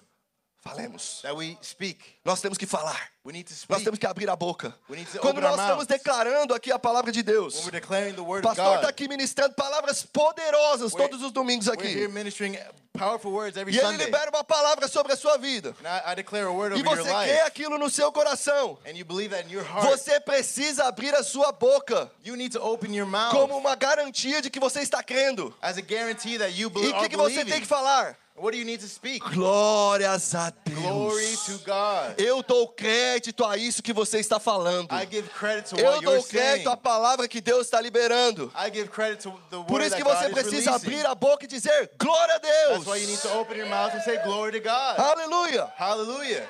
Falemos. That we speak. Nós temos que falar. We need to Nós speak. temos que abrir a boca. We need to Quando nós estamos declarando aqui a palavra de When Deus, we're declaring the o word of pastor está aqui ministrando palavras poderosas We're- todos os domingos we're here aqui. ministering powerful words every E ele Sunday. libera uma palavra sobre a sua vida. And I, I declare a word E over your você life. crê aquilo no seu coração. And you believe that in your heart. Você precisa abrir a sua boca You need to open your mouth como uma garantia de que você está crendo. as a guarantee that you E o que, que você tem que falar? What do you need to speak? Glórias a Glory Deus. to God. Eu dou crédito a isso que você está falando. I give credit to Eu what you're dou crédito saying. à palavra que Deus está liberando. I give credit to the Por word isso that que você precisa abrir a boca e dizer glória a That's why you need Deus. to open your mouth and say glory to God. Aleluia. Hallelujah.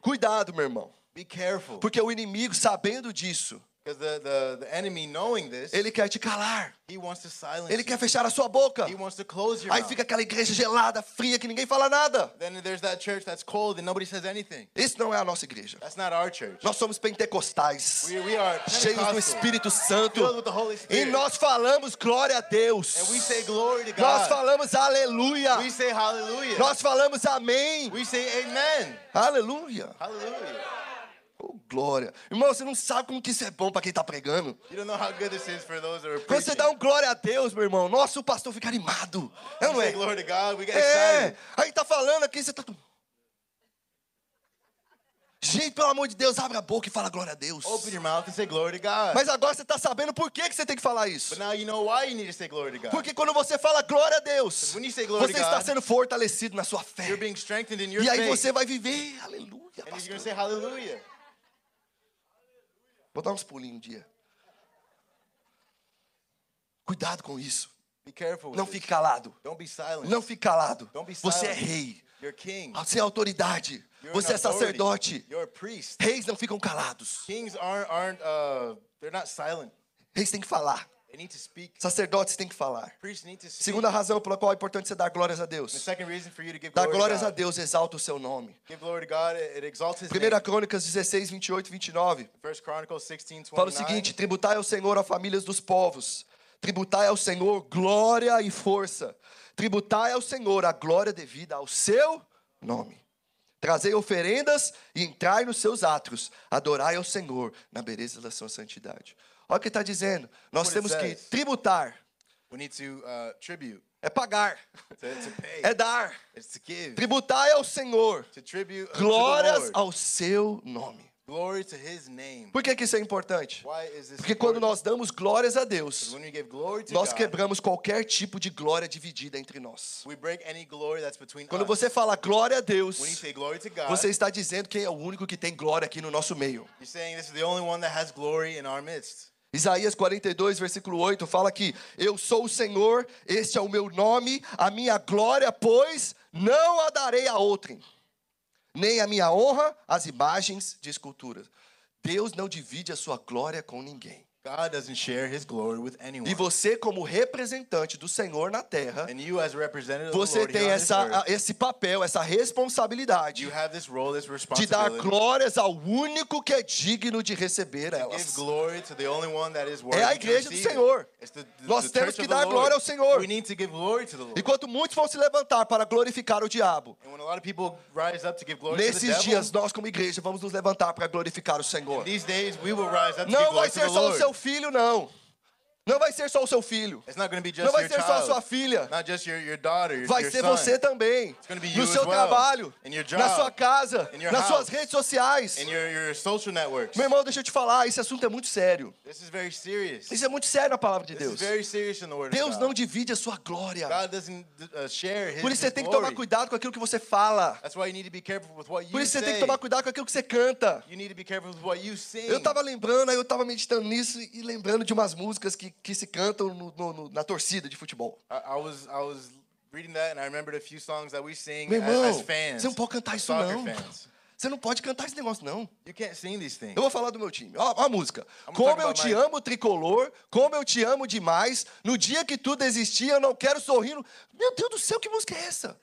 Cuidado, meu irmão. Be careful. Porque o inimigo, sabendo disso, the, the, the enemy, knowing this, Ele quer te calar. he wants to silence Ele you. quer fechar a sua boca. He wants to close your Aí mouth. fica aquela igreja gelada, fria, que ninguém fala nada. Then there's that church that's cold and nobody says anything. Isso não é a nossa igreja. That's not our church. Nós somos pentecostais, We, we are cheios do Espírito Santo. filled with the Holy E nós falamos glória a Deus. and we say glory to Nós God. falamos aleluia. We say hallelujah. Nós falamos amém. We say amen. Aleluia. Hallelujah. Oh, glória. Irmão, você não sabe como que isso é bom para quem está pregando. Quando você dá um glória a Deus, meu irmão, nossa, o pastor fica animado. É ou não é? say glory to God. We get É. Aí tá falando aqui, você tá. Gente, pelo amor de Deus, abre a boca e fala glória a Deus. Open your mouth and say glory to God. Mas agora você está sabendo por que, que você tem que falar isso. But now you know why you need to say glory to God. Porque quando você fala glória a Deus, When you say glory você está sendo fortalecido na sua fé. you're being strengthened in your E aí faith. você vai viver, aleluia. and you're pastor. going to say hallelujah. Vou dar uns pulinhos um dia. Cuidado com isso. Be careful with Não fique calado. Don't be silent. Não fique calado. Você é rei. Você é autoridade. Você é sacerdote. Reis não ficam calados. Uh. Reis têm que falar. Sacerdotes têm que falar. Segunda razão pela qual é importante você dar glórias a Deus. second reason for you to give Dar glórias a. Deus exalta o seu nome. Give glory to God. It, it exalts His 1 name. Crônicas 16, 28 e 29. First Chronicles 16, Fala o 29. seguinte: tributai ao Senhor a famílias dos povos. Tributai ao Senhor glória e força. Tributai ao Senhor a glória devida ao seu nome. Trazei oferendas e entrai nos seus átrios. Adorai ao Senhor na beleza da sua santidade. Olha o que está dizendo. Nós temos que tributar. We need to uh, tribute, É pagar. to, to pay. É dar. It's to give. Tributai ao Senhor. To tribute Glórias ao seu nome. Glory to His name. Por que, que isso é importante? Porque quando nós damos glórias a Deus, When we give glory to nós quebramos qualquer tipo de glória dividida entre nós. Quando você fala glória a Deus, você está dizendo quem é o único que tem glória aqui no nosso meio. you're saying this is the only one that has glory in our midst. Isaías 42, versículo 8 fala que eu sou o Senhor, este é o meu nome, a minha glória, pois não a darei a outrem, nem a minha honra às imagens de esculturas. Deus não divide a sua glória com ninguém. God doesn't share His glory with anyone. E você, como representante do Senhor na terra, and you, as representative of the você Lord tem essa, earth, esse papel, essa responsabilidade you have this role, this de dar responsibility. glórias ao único que é digno de receber Give elas. glory to the only one that is worthy É a igreja do. Senhor. It's the, the, Nós the temos que dar glória ao Senhor. We need to give glory to the Lord. Enquanto muitos vão se levantar para glorificar o diabo, And when a lot of people rise up to give glory to the nesses devil, dias nós como igreja vamos nos levantar para glorificar o Senhor. these days we will rise up to give Não glory vai ser só o seu filho, não. Não vai ser só o seu filho. Não vai ser só a sua filha. your, your daughter, your, Vai ser você também. No seu well. trabalho, your na job. sua casa, nas suas house. redes sociais. Meu irmão, deixa eu te falar, esse assunto é muito sério. This is very serious. Isso é muito sério na palavra de This Deus. Deus não divide a sua glória. Uh, His, Por isso você tem que tomar cuidado com aquilo que você fala. That's why you need to be careful with what you Por isso você tem que tomar cuidado com aquilo que você canta. Eu tava lembrando, aí eu tava meditando nisso e lembrando de umas músicas que, que se cantam no- no- na torcida de futebol. I, I was I was reading that and I remembered a few songs that we sing Meu as, irmão, as fans. você não pode cantar isso não. fans. Você não pode cantar esse negócio não. You can't sing these things. Eu vou falar do meu time. Ó, ó a música. I'm Como eu te my- amo, tricolor. Como eu te amo demais. No dia que tu desistir, eu não quero sorrir. no- Meu Deus do céu, que música é essa?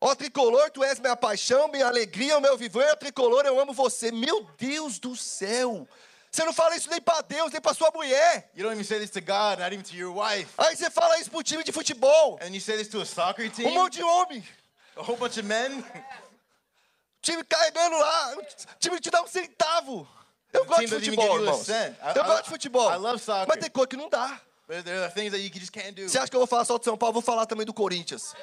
Ó tricolor, tu és minha paixão, minha alegria, o meu viver. Ó tricolor, eu amo você. Meu Deus do céu. Você não fala isso nem pra Deus, nem pra sua mulher. You don't even say this to God, not even to your wife. Aí você fala isso pro time de futebol. And you say this to a soccer team, Um monte de homem. a whole bunch of men. Time carregando lá. O time te dá um centavo. Eu gosto de futebol, give you a irmãos. cent. I- Eu gosto de futebol. I love soccer. Mas tem coisa que não dá. There, there are things that you just can't do. Você acha que eu vou falar só do São Paulo? Vou falar também do Corinthians.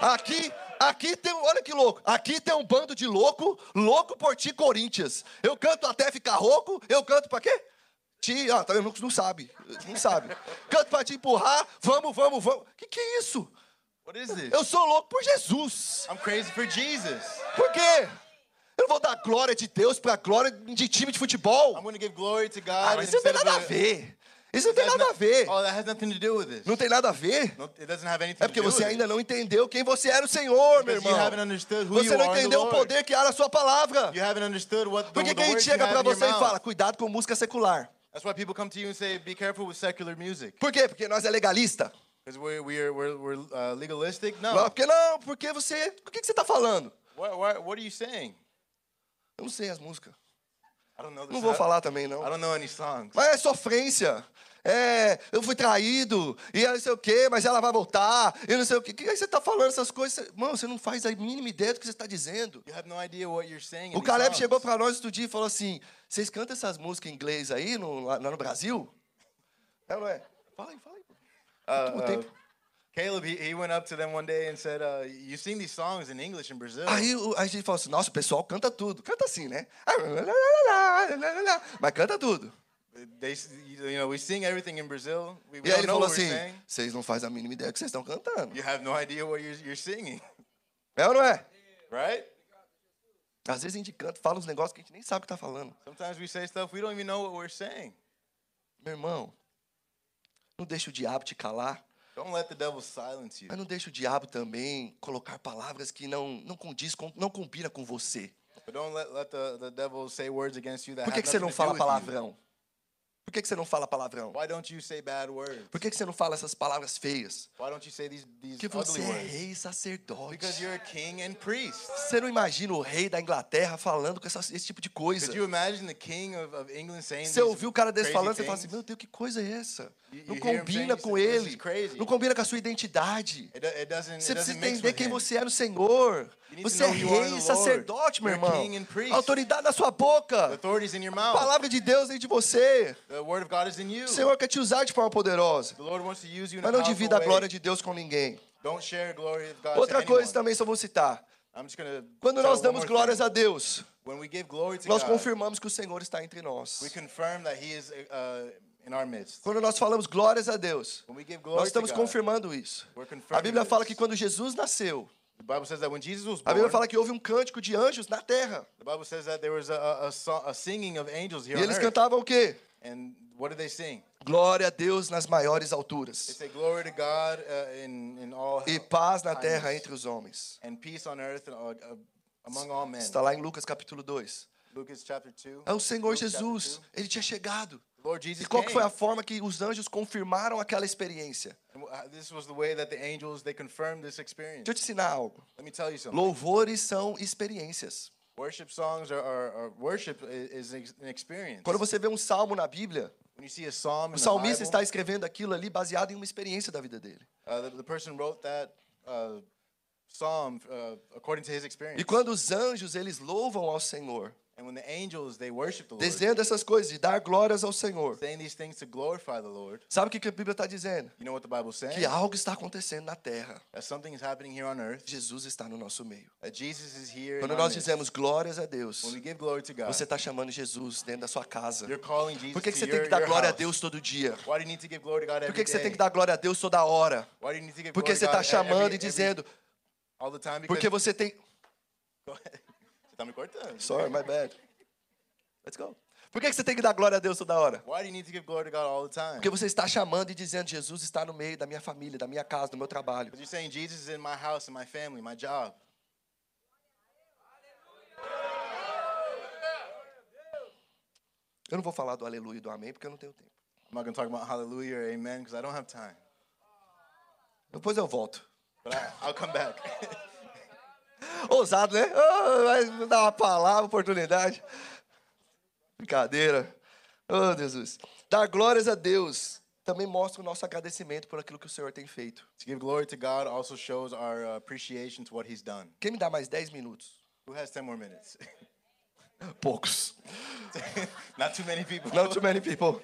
Aqui, aqui tem, um- olha que louco. Aqui tem um bando de louco, louco por ti, Corinthians. Eu canto até ficar rouco, eu canto pra quê? Ti, ah, tá vendo? Não sabe, não sabe. Canto pra te empurrar, vamos, vamos, vamos. Que que é isso? What is this? Eu sou louco por Jesus. I'm crazy for Jesus. Por quê? Eu não vou dar glória de Deus pra glória de time de futebol. I'm to give glory to God Ah, mas isso não tem nada a a, ver. Isso não tem nada a ver. Oh. Não tem nada a ver. É porque você ainda não entendeu quem você era o Senhor, meu irmão. Você não entendeu o poder que há na sua palavra. You haven't understood what the, Por que, the que a gente words you chega your você e fala, cuidado com música secular? That's why people come to you and say, be careful with secular music. Por quê? Porque nós é legalista. Because we're, we're, we're, we're uh, legalistic? Não, porque não, porque você. O que, que você está falando? What, what, what are you saying? Eu não sei as músicas. I don't know this. Não vou falar também, I não. don't know any songs. Mas é sofrência. É, eu fui traído, e não sei o quê, mas ela vai voltar, e não sei o quê. Que aí você está falando essas coisas? Mano, você não faz a mínima ideia do que você está dizendo. You have no idea what you're saying. in O Caleb chegou para nós outro dia e falou assim: vocês cantam essas músicas em inglês aí no, lá no Brasil? É não é? Fala aí, fala aí. Uh, uh, tempo. Caleb, he, he went up to them one day and said, uh, you sing these songs in English in Brazil. Aí o- a gente falou assim: nossa, o pessoal canta tudo. Canta assim, né? Mas canta tudo. They, s- you know, we sing everything in Brazil. We, we E aí don't ele know falou what we're assim: saying. vocês não fazem a mínima ideia do que vocês estão cantando. You have no idea what you're, you're singing, É ou não é? right? Às vezes a gente canta, fala uns negócios que a gente nem sabe o que está falando. Sometimes we say stuff we don't even know what we're saying. Meu irmão, não deixa o diabo te calar, Don't let the devil silence you. mas não deixa o diabo também colocar palavras que não, não condiz, com, não combina com você. But don't let, let the, the devil say words against you that Por que, que você não fala with you. Que, que você não fala palavrão? Why don't you say bad words? Por que, que você não fala essas palavras feias? Why don't you say these, these Porque você é rei e sacerdote. Because you're a king and priest. Você não imagina o rei da Inglaterra falando com essa- esse tipo de coisa. Could you imagine the king of, of England saying Você ouviu o cara desse falando, você fala assim, meu Deus, que coisa é essa? You- Não combina com "This ele. is crazy." Não combina com a sua identidade. Você precisa entender quem você é no Senhor. Você é rei e sacerdote, meu irmão. Autoridade na sua boca. A palavra de Deus dentro de você. The word of God is in you. O Senhor quer te usar de forma poderosa. The Lord wants to use you in Mas não divida a glória de Deus com ninguém. Don't share glory of God Outra coisa anyone. também só vou citar. I'm just gonna Quando nós damos glórias a Deus, When we give glory to nós God, confirmamos que o Senhor está entre we nós. confirm that He is uh, in our midst. Quando nós falamos glórias a Deus, nós estamos God, confirmando isso. A Bíblia fala que quando Jesus nasceu, a Bíblia fala que houve um cântico de anjos na terra. E eles cantavam o quê? And what did they sing? Glória a Deus nas maiores They alturas say glory to God uh, in, in all e paz na terra entre os homens. and peace on earth uh, uh, among all men. Está lá em Lucas capítulo 2. Lucas chapter 2. É o Senhor chapter Jesus, 2. ele tinha chegado. Lord Jesus E qual foi a forma que os anjos confirmaram aquela experiência? And this was the way that the angels they confirmed this experience. Deixa eu te ensinar algo. Let me tell you something. Louvores são experiências. Worship songs are, are, are worship is an experience. Quando você vê um salmo na Bíblia, When you see a psalm in o the salmista está escrevendo aquilo ali baseado em uma experiência da vida dele. uh, the, the person wrote that uh, psalm uh, according to his experience. E quando os anjos eles louvam ao Senhor, angels they worship the Lord, dizendo essas coisas, de dar glórias ao Senhor, Lord, sabe o que a Bíblia está dizendo? you know? Que algo está acontecendo na terra. Earth. Jesus está no nosso meio. Quando nós dizemos glórias a Deus, when we give glory to God, você está chamando Jesus dentro da sua casa. Por que, que to você tem que dar glória a house. Deus todo dia? Why do you need to give glory to God every Por que, que você tem que dar glória a Deus toda hora? Why do you need to give Porque glory você está every- chamando e every- dizendo, the time? Because porque você tem. Tá me cortando. Sorry, my bad. Let's go. Por que você tem que dar glória a Deus toda hora? Why do you need to give glory to God all the time? Porque você está chamando e dizendo, Jesus está no meio da minha família, da minha casa, do meu trabalho. You're saying Jesus is in my house, in my family, my job. Eu não vou falar do aleluia e do amém, porque eu não tenho tempo. I'm not going to talk about hallelujah or amen because I don't have time. Depois eu volto. But I, I'll come back. Ousado, né? Oh, vai dar uma palavra, oportunidade. Brincadeira. Oh, Jesus. Dar glórias a Deus também mostra o nosso agradecimento por aquilo que o Senhor tem feito. to give glory to God also shows our appreciation to what He's done. Quem me dá mais 10 minutos? Who has 10 more minutes? Poucos. Not too many people. Not too many people.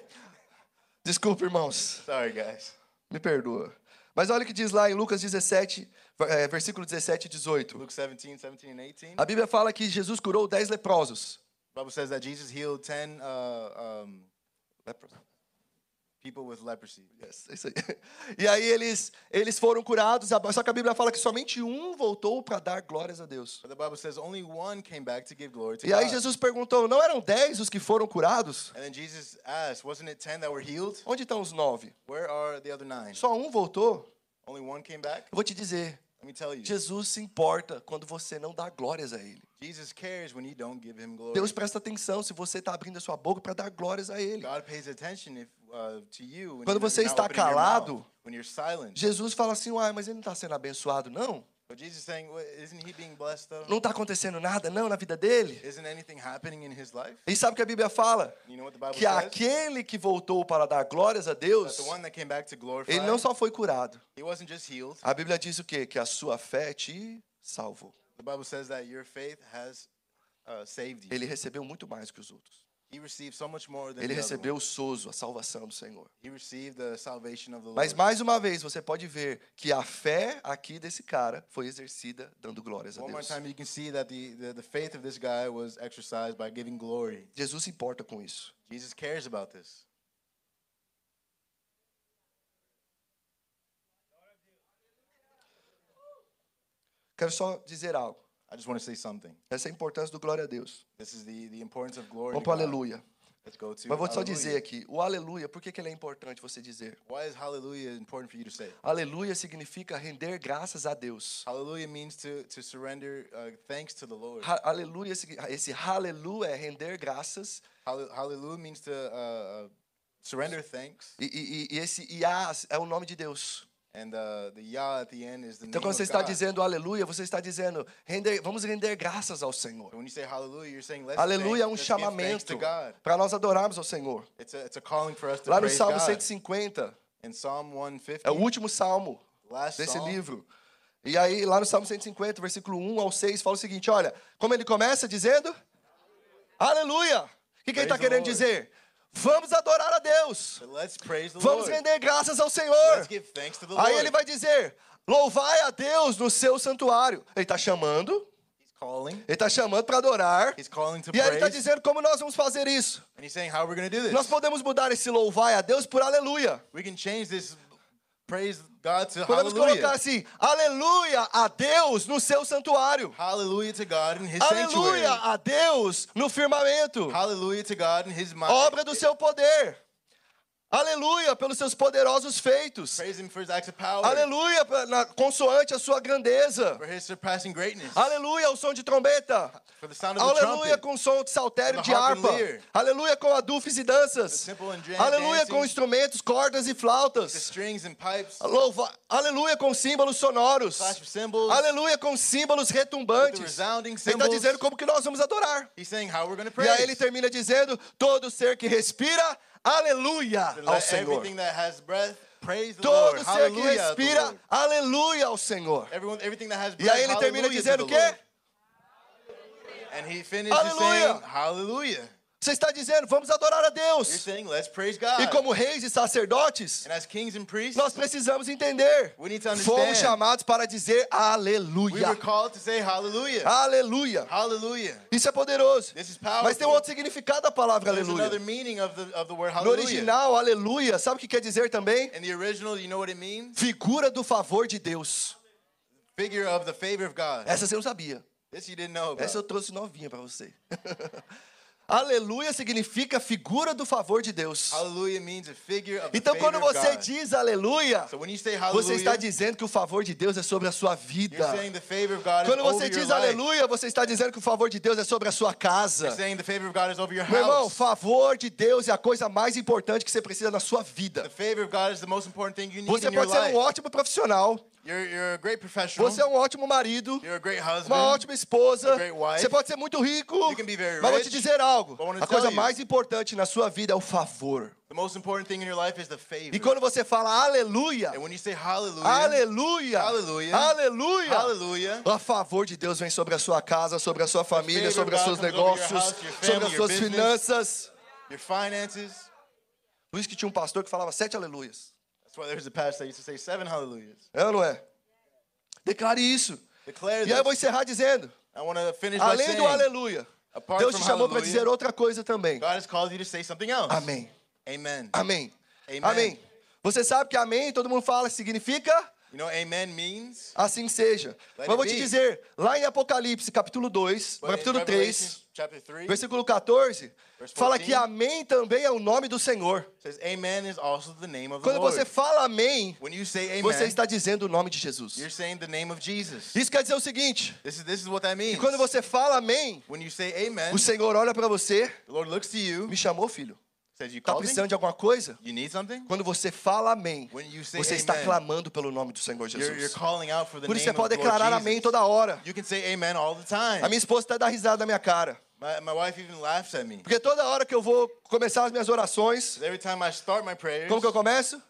Desculpa, irmãos. Sorry, guys. Me perdoa. Mas olha o que diz lá em Lucas 17, eh, versículo 17 e 18. Luke 17, 17 and 18. A Bíblia fala que Jesus curou 10 leprosos. The Bible says that Jesus healed 10 uh, um, people with leprosy. Yes, é isso aí. E aí eles, eles foram curados, só que a Bíblia fala que somente um voltou para dar glórias a Deus. The Bible says only one came back to give glory to E aí God. Jesus perguntou: não eram dez os que foram curados? And then Jesus asked, wasn't it 10 that were healed? Onde estão os nove? Where are the other nine? Só um voltou? Only one came back? Eu vou te dizer, Let me tell you. Jesus se importa quando você não dá glórias a Ele. Jesus cares when you don't give him glory. Deus presta atenção se você está abrindo a sua boca para dar glórias a Ele. God pays attention if, uh, to you when Quando you're você está calado, when you're silent. Jesus fala assim: uai, mas ele não está sendo abençoado, não? But Jesus is saying, "What- isn't he being blessed though? Não está acontecendo nada, não, na vida dele? Isn't anything happening in his life? E sabe o que a Bíblia fala? You know what the Bible Que aquele que voltou para dar glórias a Deus, the one that came back to glorify, ele não só foi curado. he wasn't just healed. A Bíblia diz o quê? Que a sua fé te salvou. The Bible says that your faith has uh, saved you. Ele recebeu muito mais que os outros. He received so much more than Ele recebeu o sozo, a salvação do Senhor. He received the salvation of the Mas mais uma vez você pode ver que a fé aqui desse cara foi exercida dando glórias a Deus. time, you can see that the, the, the faith of this guy was exercised by giving glory. Jesus se importa com isso. Jesus cares about this. Quero só dizer algo. I just want to say something. Essa é a importância do glória a Deus. This is the, the importance of glory. Vamos para aleluia. Let's go to Mas vou só dizer aqui, o aleluia, por que, que ele é importante você dizer? Why is hallelujah important for you to say? Aleluia significa render graças a Deus. Hallelujah means to, to surrender uh, thanks to the Lord. Ha- Aleluia, esse aleluia é render graças Hall- Hallelujah means to uh, uh, surrender thanks. e, e- e esse Iás é o nome de Deus. And the Yah at the end is the Então quando você está dizendo aleluia, você está dizendo render, vamos render graças ao Senhor. So when you say hallelujah, you're saying let's, Aleluia é um chamamento to God. para nós adorarmos ao Senhor. It's a, it's a calling for us to Lá no Salmo God. 150, In Psalm 150, é o último salmo desse livro. E aí, lá no Salmo 150, versículo 1 ao 6, fala o seguinte: olha, como ele começa dizendo? Aleluia! O que, que ele está querendo dizer? Vamos adorar a Deus. Praise Vamos render graças ao Senhor. Let's give thanks to the Aí ele vai dizer: louvai a Deus no seu santuário. Ele está chamando, He's calling. ele está chamando para adorar. He's calling to E aí ele está praise. dizendo como nós vamos fazer isso. And he's saying how we're going to do this. Nós podemos mudar esse louvai a Deus por aleluia. We can change this praise God to Podemos colocar hallelujah. assim: aleluia a Deus no seu santuário. Hallelujah to God in his Aleluia sanctuary. a Deus no firmamento. Hallelujah to God in his mind. Obra do seu poder. Aleluia pelos seus poderosos feitos. Praise him for his acts of power. Aleluia na consoante a sua grandeza. For his surpassing greatness. Aleluia ao som de trombeta. Aleluia com som de saltério de harpa. Aleluia com adufes e danças. Aleluia com instrumentos, cordas e flautas. aleluia com símbolos sonoros. Aleluia com símbolos retumbantes. Ele está dizendo como que nós vamos adorar. E aí ele termina dizendo: todo ser que respira, aleluia ao Senhor. Todo ser que respira, aleluia ao Senhor. E aí ele termina dizendo o quê? Lord. Você está dizendo, vamos adorar a Deus. saying. E como reis e sacerdotes, priests, nós precisamos entender. We. Fomos chamados para dizer we aleluia. Hallelujah. Aleluia. Isso é poderoso. Mas tem um outro significado da palavra There's aleluia. of the, of the No original, aleluia, sabe o que quer dizer também? In the original, you know what it means? Figura do favor de Deus. Figure of the favor of God. Essa você não sabia. Essa eu trouxe novinha para você. Aleluia significa figura do favor de Deus. Então, quando você diz aleluia, você está dizendo que o favor de Deus é sobre a sua vida. Quando você diz aleluia, você está dizendo que o favor de Deus é sobre a sua casa. Meu irmão, house. favor de Deus é a coisa mais importante que você precisa na sua vida. Você pode ser um ótimo profissional, You're, you're a great professional. você é um ótimo marido, You're a great husband. uma ótima esposa, a great wife. você pode ser muito rico, You can be very mas vou te rich. dizer algo, a coisa you. mais importante na sua vida é o favor. The most important thing in your life is the favor. E quando você fala aleluia, and when you say hallelujah, aleluia, Hallelujah. aleluia, hallelujah, a favor de Deus vem sobre a sua casa, sobre a sua família, sobre os seus negócios, house, your sobre family, as your suas business. finanças. your finances. Por isso que tinha um pastor que falava sete aleluias. That's why there's a pastor that used to say seven hallelujahs. É ou não é? Declare isso. Declare E aí eu vou encerrar dizendo, I want to finish by além saying, do aleluia, apart Deus te chamou para dizer outra coisa também. God has called you to say something else. Amém. Amen. Amém. Amen. Amém. Você sabe que amém, todo mundo fala, significa You know amen means? assim seja. Let Mas vou te dizer, lá em Apocalipse, capítulo 2, But in capítulo 3, Revelation chapter 3 versículo 14, Verse fala 14. que amém também é o nome do Senhor. says amen is also the name of the Quando Lord. você fala amém, when you say amen, você está dizendo o nome de Jesus. you're saying the name of Jesus. Isso quer dizer o seguinte: This is this is what that means. quando você fala amém, when you say amen, o Senhor olha para você, the Lord looks to you, me chamou, filho. Está precisando de alguma coisa? You need something? Quando você fala amém, When you say você está clamando pelo nome do Senhor Jesus. calling out for the Por isso você pode declarar amém toda hora. You can say amen all the time. A minha esposa está dando risada na minha cara. Porque toda hora que eu vou começar as minhas orações, 'Cause Every time I start my prayers, como que eu começo?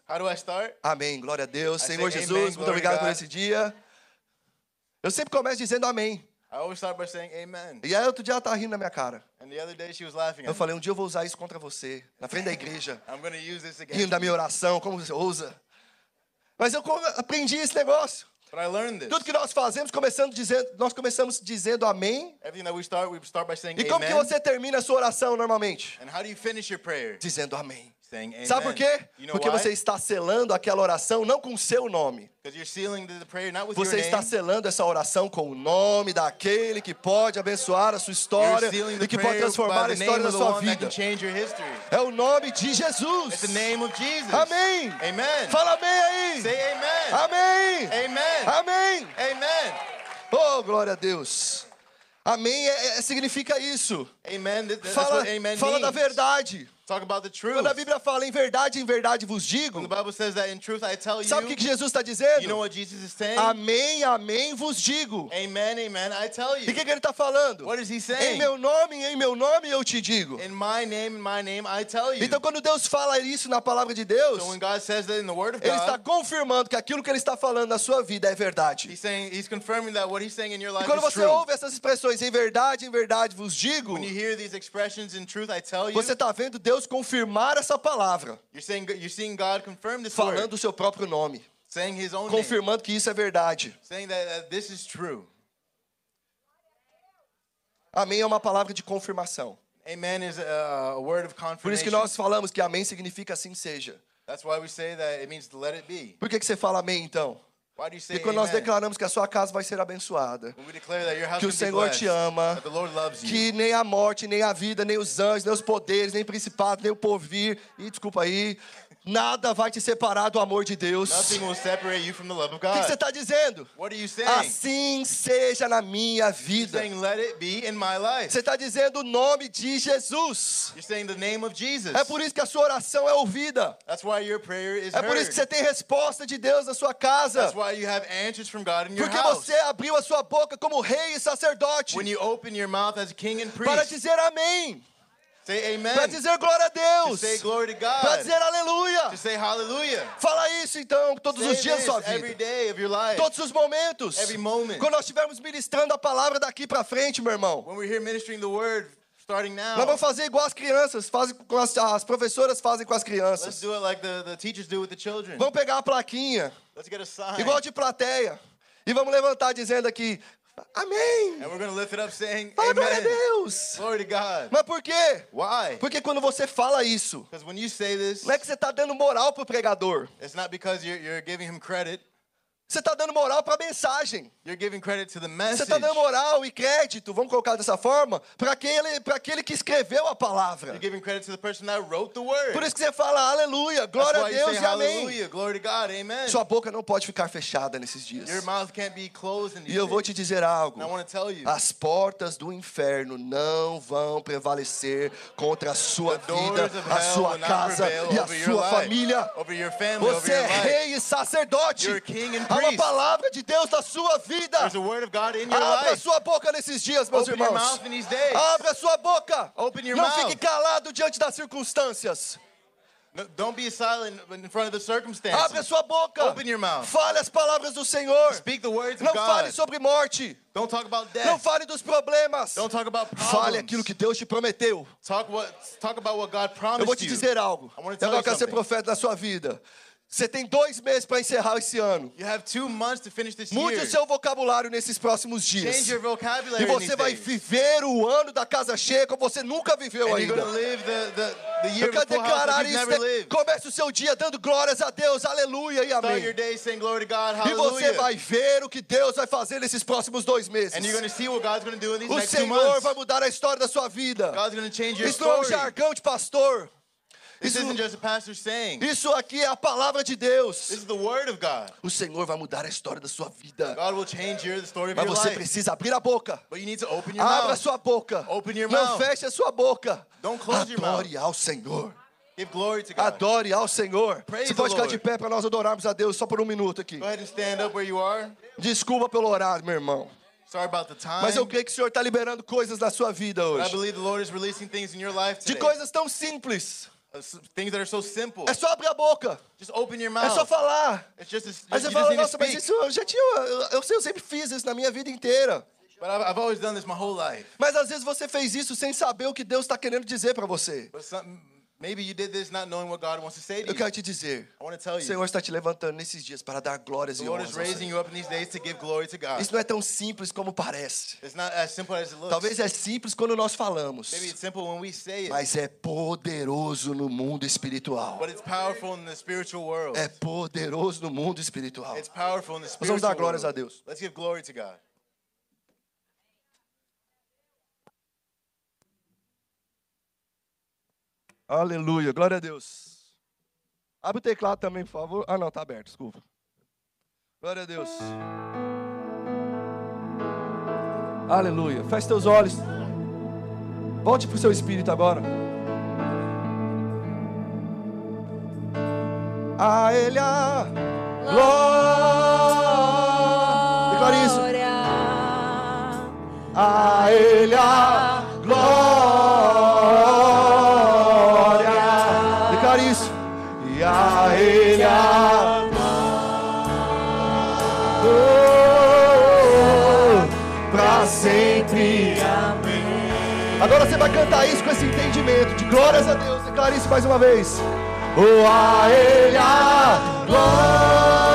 Amém, glória a Deus. Senhor Jesus, muito obrigado por esse dia. Eu sempre começo dizendo amém. I always start by saying amen. E aí outro dia ela tá rindo na minha cara. And the other day she was laughing Eu falei, um dia eu vou usar isso contra você, na frente da igreja. I'm going to use this again. Rindo da minha oração, como você ousa. Mas eu aprendi esse negócio. But I learned this. Tudo que nós fazemos, começando dizendo, nós começamos dizendo amém. Everything that we start, we start by saying E como que amen. você termina a sua oração normalmente? And how do you finish your prayer? Dizendo amém. Sabe por quê? Porque você está selando aquela oração não com o seu nome. Você está selando essa oração com o nome daquele que pode abençoar a sua história e que pode transformar a história da sua vida. É o nome de Jesus. Amém. Amen. Fala amém aí. Say amen. Amém. Amém. Amen. Oh, glória a Deus. Amém é- é- significa isso. Amen. That- That's Fala, fala da verdade. Talk about the truth. Quando a Bíblia fala em verdade, em verdade vos digo. When the Bible says that in truth I tell you, Sabe o que que Jesus está you know dizendo? what Jesus is saying? Amém, amém vos digo. amen, amen, I tell E you. o que, que ele está falando? What is he Em saying? meu nome, em meu nome eu te digo. In my name, in my name, I tell you. Então, quando Deus fala isso na palavra de Deus, so when God says that in the Word of Ele está God, confirmando que aquilo que Ele está falando na sua vida é verdade. He's saying He's confirming that what He's saying in your E quando is você true. ouve essas expressões, em verdade, em verdade vos digo, When you hear these expressions in truth, I tell you, você está vendo Deus confirmar essa palavra, you're saying you're seeing God confirm this falando word, o seu próprio nome, saying His own name, confirmando que isso é verdade. saying that uh, this is true. Amém é uma palavra de confirmação. Amen is a, a word of Por isso que confirmation. nós falamos que amém significa assim seja. That's why we say that it means let it be. Por que, que você fala amém então? Porque quando nós declaramos que a sua casa vai ser abençoada, que o Senhor te ama, que nem a morte, nem a vida, nem os anjos, nem os poderes, nem o principado, nem o porvir, e desculpa aí, nada vai te separar do amor de Deus. nothing will separate you from the love of O que você está dizendo? What are you saying? Assim seja na minha You're vida. saying, let it be in my life. Você está dizendo o nome de Jesus. You're saying the name of Jesus. É por isso que a sua oração é ouvida. That's why your prayer is É por isso que você tem resposta de Deus na sua casa. That's why you have answers from God in your Porque house. você abriu a sua boca como rei e sacerdote When you open your mouth as a king and para priest, dizer amém. Para dizer glória a To Deus, say glory to para God. dizer aleluia. To say hallelujah. Fala isso então todos Say os dias da sua every vida. day of your life. Todos os momentos. Every moment. Quando nós estivermos ministrando a palavra daqui para frente, meu irmão. When we're here ministering the word, starting Nós now, vamos fazer igual as crianças, fazem com as, as professoras fazem com as let's crianças. do it like the, the teachers do with the children. Vamos pegar a plaquinha, Let's get a sign. igual de plateia, e vamos levantar dizendo aqui, amém. And we're going to lift it up saying, Fala glória a. Deus. Glory to God. Mas por quê? Why? Porque quando você fala isso, Because when you say this, não é que você está dando moral pro pregador. it's not because you're, you're giving him credit. Você está dando moral para a mensagem. You're giving credit to the Você está dando moral e crédito, vamos colocar dessa forma, para aquele, aquele que escreveu a palavra. You're giving credit to the person that wrote the word. Por isso que você fala aleluia, glória a Deus e amém. hallelujah, glory to God, amen. Sua boca não pode ficar fechada nesses dias. Your mouth can't be closed in these E eu vou te dizer algo. As portas do inferno não vão prevalecer contra a sua vida, a sua casa e a sua família. Você é rei e sacerdote. Uma palavra de Deus na sua vida. There's a word of God in your Abra sua boca nesses dias, meus Open irmãos. Abra sua boca. Open your Não mouth. fique calado diante das circunstâncias. No, don't be silent in front of the circumstances. Abra sua boca. Open your mouth. Fale as palavras do Senhor. Speak the words of Não God. fale sobre morte. Don't talk about death. Não fale dos problemas. Don't talk about problems. Fale aquilo que Deus te prometeu. Talk what talk about what God promised Eu vou te you. dizer algo. I tell eu you quero ser profeta na sua vida. Você tem dois meses para encerrar esse ano. Mude o seu vocabulário nesses próximos dias. E você vai viver o ano da casa cheia como você nunca viveu And ainda. the, the, the Eu quero declarar isso. Comece o seu dia dando glórias a Deus, aleluia e amém. God, E você vai ver o que Deus vai fazer nesses próximos dois meses. And you're going to see what God's going to do in these O Senhor vai mudar a história da sua vida. Isso não é um jargão de pastor. This Isso, isn't just a pastor saying. isso aqui é a palavra de Deus. This is the word of God. O Senhor vai mudar a história da sua vida. God will change your, the story of Mas your você life. precisa abrir a boca. But you need to open your Abra a sua boca. Open your Não feche a sua boca. Don't close your mouth. Adore ao Senhor. Give glory to God. Adore ao Senhor. Praise Você pode the ficar Lord. de pé para nós adorarmos a Deus só por um minuto aqui. Go ahead and stand up where you are. Desculpa pelo horário, meu irmão. Sorry about the time. Mas eu creio que o Senhor está liberando coisas na sua vida But I hoje. believe the Lord is releasing things in your life De coisas tão simples. Things that are so simple. É só abrir a boca. Just open your É só mouth. falar. It's just, just Aí você fala, nossa, mas isso eu já tinha. Eu, eu eu sempre fiz isso na minha vida inteira. But I've, I've always done this my whole life. Mas às vezes você fez isso sem saber o que Deus está querendo dizer para você. But some, maybe you did this not knowing what God wants to say to Eu you. quero te dizer. I want to tell O you. Senhor está te levantando nesses dias para dar glórias The e Lord honras. is ao raising Senhor. you up in these days to give glory to God. Isso não é tão simples como parece. It's not as simple as it looks. Talvez é simples quando nós falamos, Maybe it's simple when we say it, mas é poderoso no mundo espiritual. but it's powerful in the spiritual world. É poderoso no mundo espiritual. It's powerful in the Nós spiritual vamos dar glórias a. Deus. Let's give glory to God. Aleluia, glória a Deus. Abre o teclado também, por favor. Ah, não, tá aberto, desculpa. Glória a Deus. Aleluia. Feche teus olhos. Volte para o seu espírito agora. A Ele a glória. Declare isso. A Ele a glória. Vai cantar isso com esse entendimento de glórias a Deus. Declare isso mais uma vez. Oh, a Ele a glória.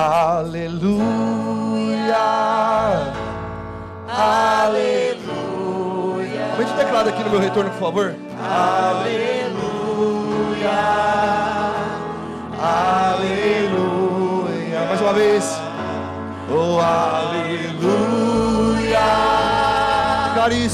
Aleluia. Aleluia. Aumente o teclado aqui no meu retorno, por favor. Aleluia. Aleluia. Mais uma vez. Oh, aleluia. Declare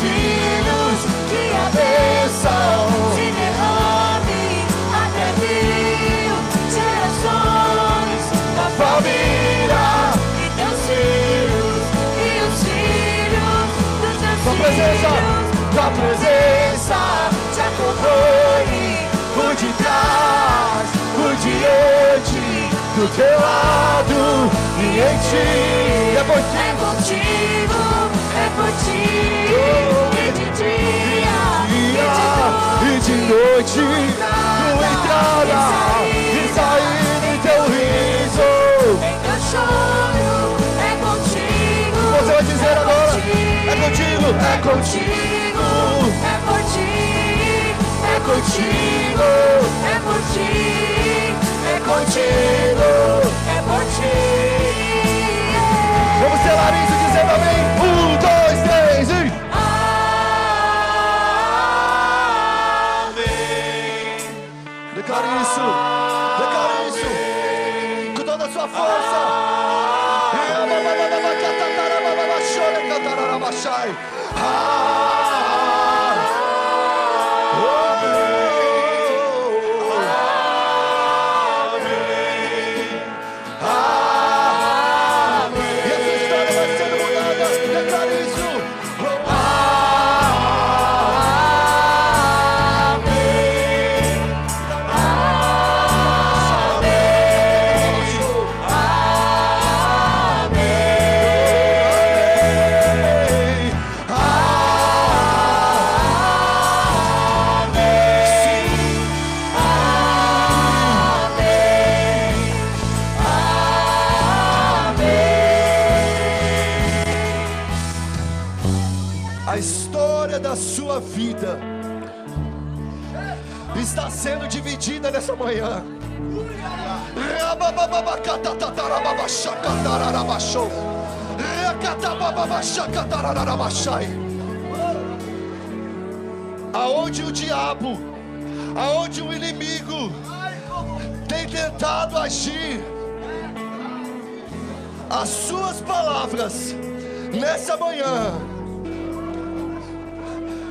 filhos que a bênção se derrame até mil gerações da família e teus filhos e os filhos dos teus tua presença, filhos. tua presença. Te acompanhe por detrás por diante do teu lado e em ti. É contigo, é motivo por ti, e de dia, e de noite, tua entrada e saída em teu riso. em teu choro, é contigo. Você vai dizer agora: é contigo, é contigo, é por ti, é contigo, é por ti, é contigo, é por ti. Vamos selar isso dizendo amém. Um, dois, três e. Declare isso. Declare isso. Com toda a sua força. E sendo dividida nessa manhã. Aonde o diabo, aonde o inimigo tem tentado agir, as suas palavras nessa manhã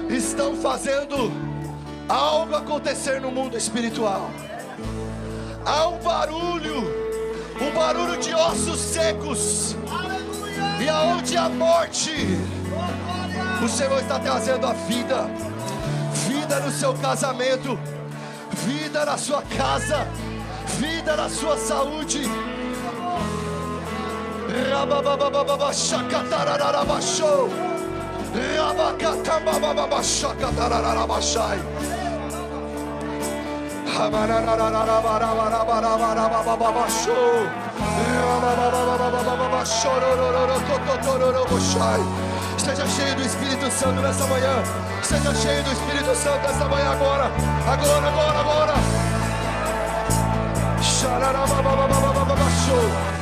estão fazendo algo acontecer no mundo espiritual. Há um barulho, um barulho de ossos secos. E aonde a morte, o Senhor está trazendo a vida, vida no seu casamento, vida na sua casa, vida na sua saúde. Rabababababa, shakatarararabashou. Seja cheio do Espírito Santo nessa manhã. Seja cheio do Espírito Santo nessa manhã agora. Agora, agora, agora. Xararababababababashou.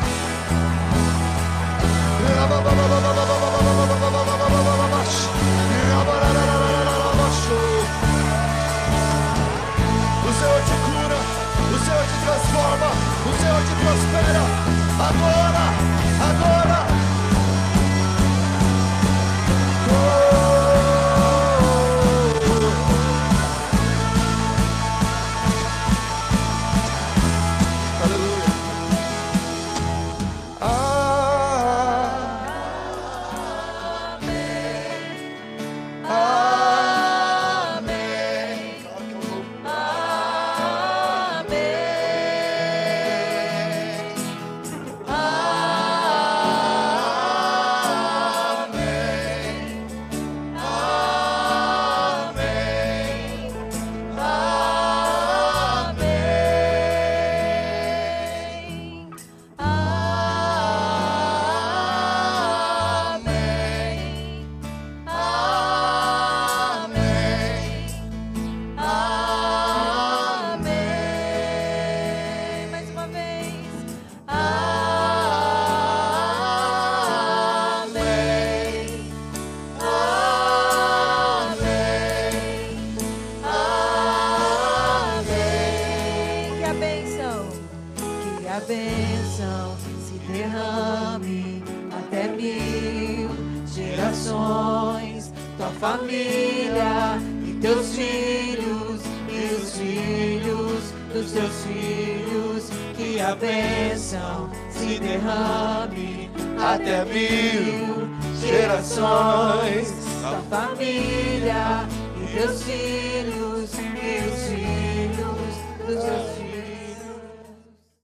Te prospera. Agora, agora.